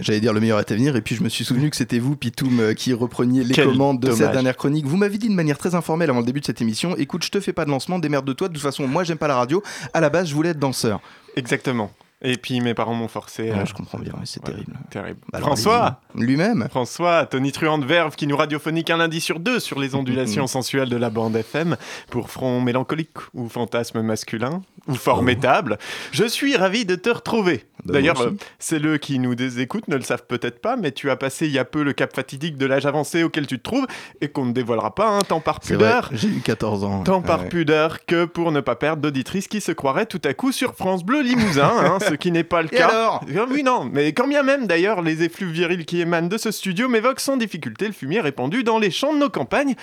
Speaker 1: J'allais dire le meilleur est à venir, et puis je me suis souvenu que c'était vous, Pitoum, euh, qui repreniez les
Speaker 12: Quel
Speaker 1: commandes de cette dernière chronique. Vous m'avez dit de manière très informelle avant le début de cette émission écoute, je te fais pas de lancement, démerde de toi. De toute façon, moi, j'aime pas la radio. À la base, je voulais être danseur.
Speaker 12: Exactement. Et puis mes parents m'ont forcé.
Speaker 1: Ouais,
Speaker 12: euh,
Speaker 1: je comprends bien, c'est terrible.
Speaker 12: Terrible.
Speaker 1: Alors,
Speaker 12: François.
Speaker 1: Lui-même
Speaker 12: François, tonitruant de verve qui nous radiophonique un lundi sur deux sur les ondulations sensuelles de la bande FM pour front mélancolique ou fantasme masculin ou formidable. Je suis ravi de te retrouver.
Speaker 1: Bah,
Speaker 12: D'ailleurs, euh, ceux qui nous écoutent ne le savent peut-être pas, mais tu as passé il y a peu le cap fatidique de l'âge avancé auquel tu te trouves et qu'on ne dévoilera pas, hein, tant par pudeur.
Speaker 1: j'ai eu 14 ans.
Speaker 12: Tant par pudeur que pour ne pas perdre d'auditrices qui se croiraient tout à coup sur France Bleu Limousin, hein, ce qui n'est pas le
Speaker 1: Et
Speaker 12: cas.
Speaker 1: alors
Speaker 12: Ah Oui, non, mais quand bien même d'ailleurs, les effluves virils qui émanent de ce studio m'évoquent sans difficulté le fumier répandu dans les champs de nos campagnes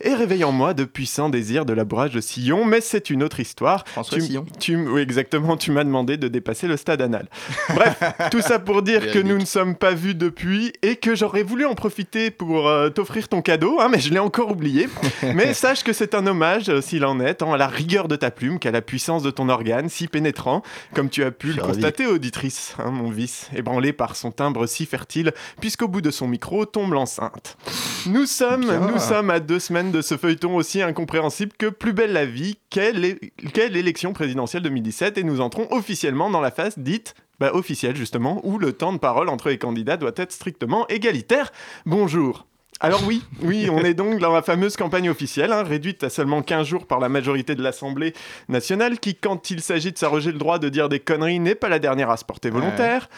Speaker 12: et réveillent en moi de puissants désirs de labourage de sillon, mais c'est une autre histoire.
Speaker 1: François
Speaker 12: tu,
Speaker 1: Sillon.
Speaker 12: tu oui, exactement, tu m'as demandé de dépasser le stade anal. Bref, tout ça pour dire que nous ne sommes pas vus depuis et que j'aurais voulu en profiter pour euh, t'offrir ton cadeau, hein, mais je l'ai encore oublié. mais sache que c'est un hommage, euh, s'il en est, tant à la rigueur de ta plume qu'à la puissance de ton organe, si pénétrant, comme tu as pu le constater, auditrice, hein, mon vice, ébranlé par son timbre si fertile, puisqu'au bout de son micro tombe l'enceinte. Nous sommes,
Speaker 1: Bien.
Speaker 12: nous sommes à deux semaines de ce feuilleton aussi incompréhensible que Plus belle la vie, qu'est l'é- qu'est l'élection présidentielle 2017, et nous entrons officiellement dans la phase dite bah, officielle justement, où le temps de parole entre les candidats doit être strictement égalitaire. Bonjour. Alors oui, oui, on est donc dans la fameuse campagne officielle, hein, réduite à seulement 15 jours par la majorité de l'Assemblée nationale, qui, quand il s'agit de s'arroger le droit de dire des conneries, n'est pas la dernière à se porter volontaire.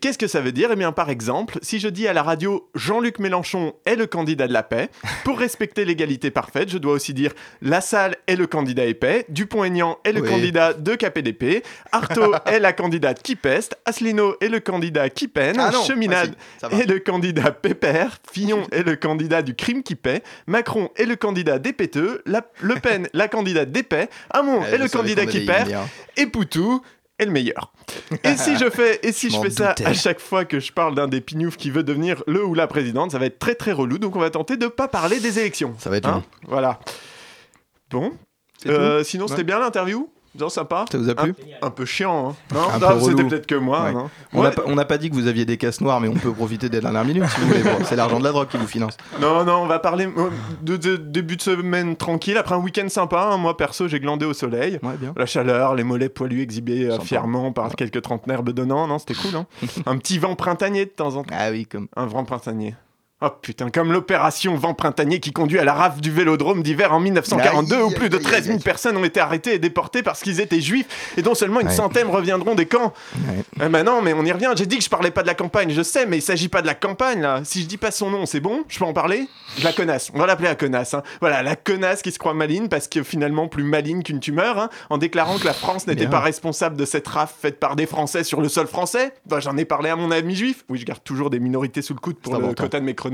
Speaker 12: Qu'est-ce que ça veut dire? Eh bien, par exemple, si je dis à la radio Jean-Luc Mélenchon est le candidat de la paix, pour respecter l'égalité parfaite, je dois aussi dire La Salle est le candidat épais, Dupont-Aignan est le
Speaker 1: Oui.
Speaker 12: candidat de KPDP, Artaud est la candidate qui peste, Asselineau est le candidat qui peine,
Speaker 1: Ah non,
Speaker 12: Cheminade est le candidat pépère, Fillon est le candidat du crime qui paie, Macron est le candidat des péteux, La- Le Pen la candidate des paix, Hamon
Speaker 1: Ouais,
Speaker 12: est le candidat qui perd, et Poutou est le meilleur. Et si je fais, et si
Speaker 1: Je
Speaker 12: fais ça à chaque fois que je parle d'un des pignoufs qui veut devenir le ou la présidente, ça va être très très relou. Donc on va tenter de pas parler des élections.
Speaker 1: Ça va être
Speaker 12: Hein
Speaker 1: long.
Speaker 12: Voilà. Bon. Euh, sinon
Speaker 1: Ouais.
Speaker 12: c'était bien l'interview? Non, sympa.
Speaker 1: Ça vous a plu
Speaker 12: un, un peu chiant. Hein. Non, non, c'était peut-être que moi.
Speaker 1: Ouais.
Speaker 12: non
Speaker 1: On n'a
Speaker 12: Ouais.
Speaker 1: pas, dit que vous aviez des casses noires, mais on peut profiter des dernières minutes si vous voulez. Bon, c'est l'argent de la drogue qui vous finance.
Speaker 12: Non, non, on va parler euh, de, de- début de semaine tranquille, après un week-end sympa. hein. Moi, perso, j'ai glandé au soleil.
Speaker 1: Ouais, bien.
Speaker 12: La chaleur, les mollets poilus exhibés euh,
Speaker 1: Sympa.
Speaker 12: fièrement par quelques trentenaires bedonnants. Non, c'était cool. Hein un petit vent printanier de temps en temps.
Speaker 1: Ah oui, comme.
Speaker 12: Un vent printanier. Oh putain, comme l'opération Vent Printanier qui conduit à la rafle du vélodrome d'hiver en 1942
Speaker 1: Aïe,
Speaker 12: où plus de
Speaker 1: aïe, aïe,
Speaker 12: 13 000
Speaker 1: aïe.
Speaker 12: personnes ont été arrêtées et déportées parce qu'ils étaient juifs et dont seulement une
Speaker 1: Ouais.
Speaker 12: centaine reviendront des camps.
Speaker 1: Ouais.
Speaker 12: Eh ben non, mais on y revient. J'ai dit que je parlais pas de la campagne, je sais, mais il s'agit pas de la campagne là. Si je dis pas son nom, c'est bon? Je peux en parler? La connasse. On va l'appeler la connasse. hein. Voilà, la connasse qui se croit maligne parce que finalement plus maligne qu'une tumeur, hein, en déclarant que la France n'était pas responsable de cette rafle faite par des Français sur le sol français. Bah, J'en ai parlé à mon ami juif. Oui, je garde toujours des minorités sous le coude pour le
Speaker 1: important.
Speaker 12: quota de mes chroniques.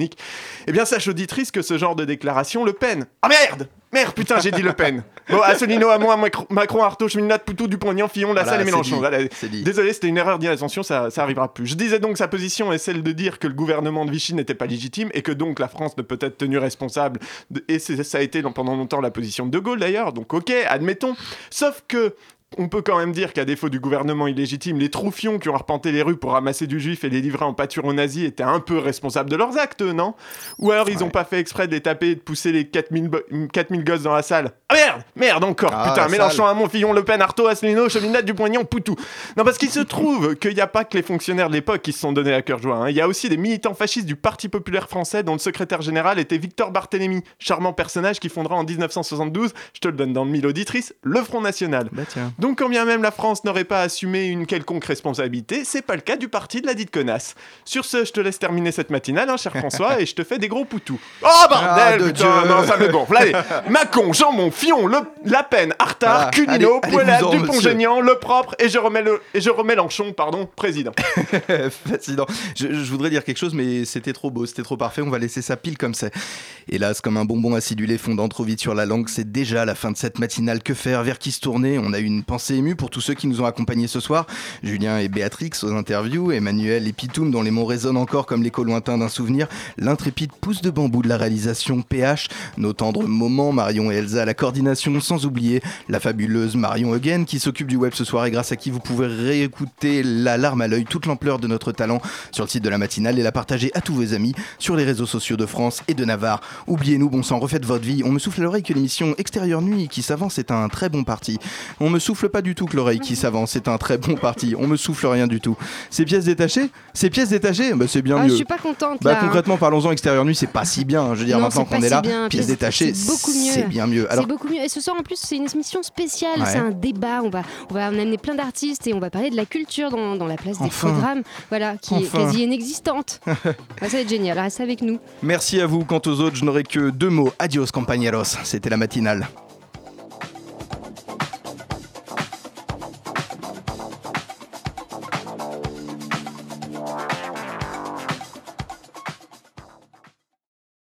Speaker 12: Eh bien, sache auditrice que ce genre de déclaration Le Pen. Ah merde Merde, putain, j'ai dit Le Pen. Bon, Asselineau, Hamon, Macron, Macron, Artaud, Cheminade, Poutou, Dupont-Aignan, Fillon, Lassalle
Speaker 1: Voilà,
Speaker 12: et Mélenchon. Voilà. Désolé, c'était une erreur d'inattention, ça, ça arrivera plus. Je disais donc sa position est celle de dire que le gouvernement de Vichy n'était pas légitime et que donc la France ne peut être tenue responsable. de- et ça a été pendant longtemps la position de De Gaulle d'ailleurs, donc ok, admettons. Sauf que. On peut quand même dire qu'à défaut du gouvernement illégitime, les troufions qui ont arpenté les rues pour ramasser du juif et les livrer en pâture aux nazis étaient un peu responsables de leurs actes, non? Ou alors ils ont pas fait exprès de les taper et de pousser les 4000, bo- 4000 gosses dans la salle Ah merde Merde encore
Speaker 1: Ah,
Speaker 12: Putain, Mélenchon,
Speaker 1: salle.
Speaker 12: Hamon, Fillon, Le Pen, Artaud, Asselineau, Cheminade, Dupont-Aignan, Poutou. Non, parce qu'il se trouve qu'il n'y a pas que les fonctionnaires de l'époque qui se sont donnés à cœur joie. hein. Il y a aussi des militants fascistes du Parti populaire français dont le secrétaire général était Victor Barthélemy, charmant personnage qui fondera en 1972, je te le donne dans le mille auditrices, le Front National.
Speaker 1: Bah tiens.
Speaker 12: Donc quand bien même la France n'aurait pas assumé une quelconque responsabilité, c'est pas le cas du parti de la dite connasse. Sur ce, je te laisse terminer cette matinale, hein, cher François, et je te fais des gros poutous. Oh
Speaker 1: Ah,
Speaker 12: bordel,
Speaker 1: de
Speaker 12: putain, non, ça me gonfle. Allez, Macon, Jambon, Fion, le, La Peine, Artard,
Speaker 1: Voilà.
Speaker 12: Cunino, Poilade, Dupont-Génian, Le Propre, et je remets le, et je remets Lenchon, pardon, président.
Speaker 1: Fascinant. Je, je voudrais dire quelque chose, mais c'était trop beau, c'était trop parfait. On va laisser ça pile comme c'est. Hélas, comme un bonbon acidulé fondant trop vite sur la langue, c'est déjà la fin de cette matinale. Que faire? Vers qui se tourner? On a une pensée émue pour tous ceux qui nous ont accompagnés ce soir. Julien et Béatrix aux interviews, Emmanuel et Pitoum dont les mots résonnent encore comme l'écho lointain d'un souvenir, l'intrépide pouce de bambou de la réalisation PH, nos tendres moments Marion et Elsa à la coordination, sans oublier la fabuleuse Marion Eugen qui s'occupe du web ce soir et grâce à qui vous pouvez réécouter la larme à l'œil, toute l'ampleur de notre talent sur le site de la matinale et la partager à tous vos amis sur les réseaux sociaux de France et de Navarre. Oubliez-nous, bon sang, refaites votre vie. On me souffle à l'oreille que l'émission Extérieure Nuit qui s'avance est un très bon parti. On me souffle pas du tout que l'oreille qui s'avance est un très bon parti. On me souffle rien du tout. Ces pièces détachées Ces pièces détachées bah, C'est bien
Speaker 13: Ah,
Speaker 1: mieux.
Speaker 13: je suis pas contente
Speaker 1: Bah,
Speaker 13: là. hein.
Speaker 1: concrètement, parlons-en extérieure nuit, c'est pas si bien. Je veux dire,
Speaker 13: Non,
Speaker 1: maintenant
Speaker 13: c'est
Speaker 1: qu'on est
Speaker 13: si
Speaker 1: là,
Speaker 13: bien.
Speaker 1: pièces détachées,
Speaker 13: c'est
Speaker 1: c'est bien mieux. Alors,
Speaker 13: c'est beaucoup mieux. Et ce soir, en plus, c'est une émission spéciale.
Speaker 1: Ouais.
Speaker 13: C'est un débat. On va, on va amener plein d'artistes et on va parler de la culture dans, dans la place des
Speaker 1: Enfin.
Speaker 13: programmes. Voilà, qui
Speaker 1: Enfin.
Speaker 13: est quasi inexistante. Ça va être génial. Restez avec nous.
Speaker 1: merci à vous. Quant aux autres, je n'aurai que deux mots. Adios, compañeros. C'était la matinale.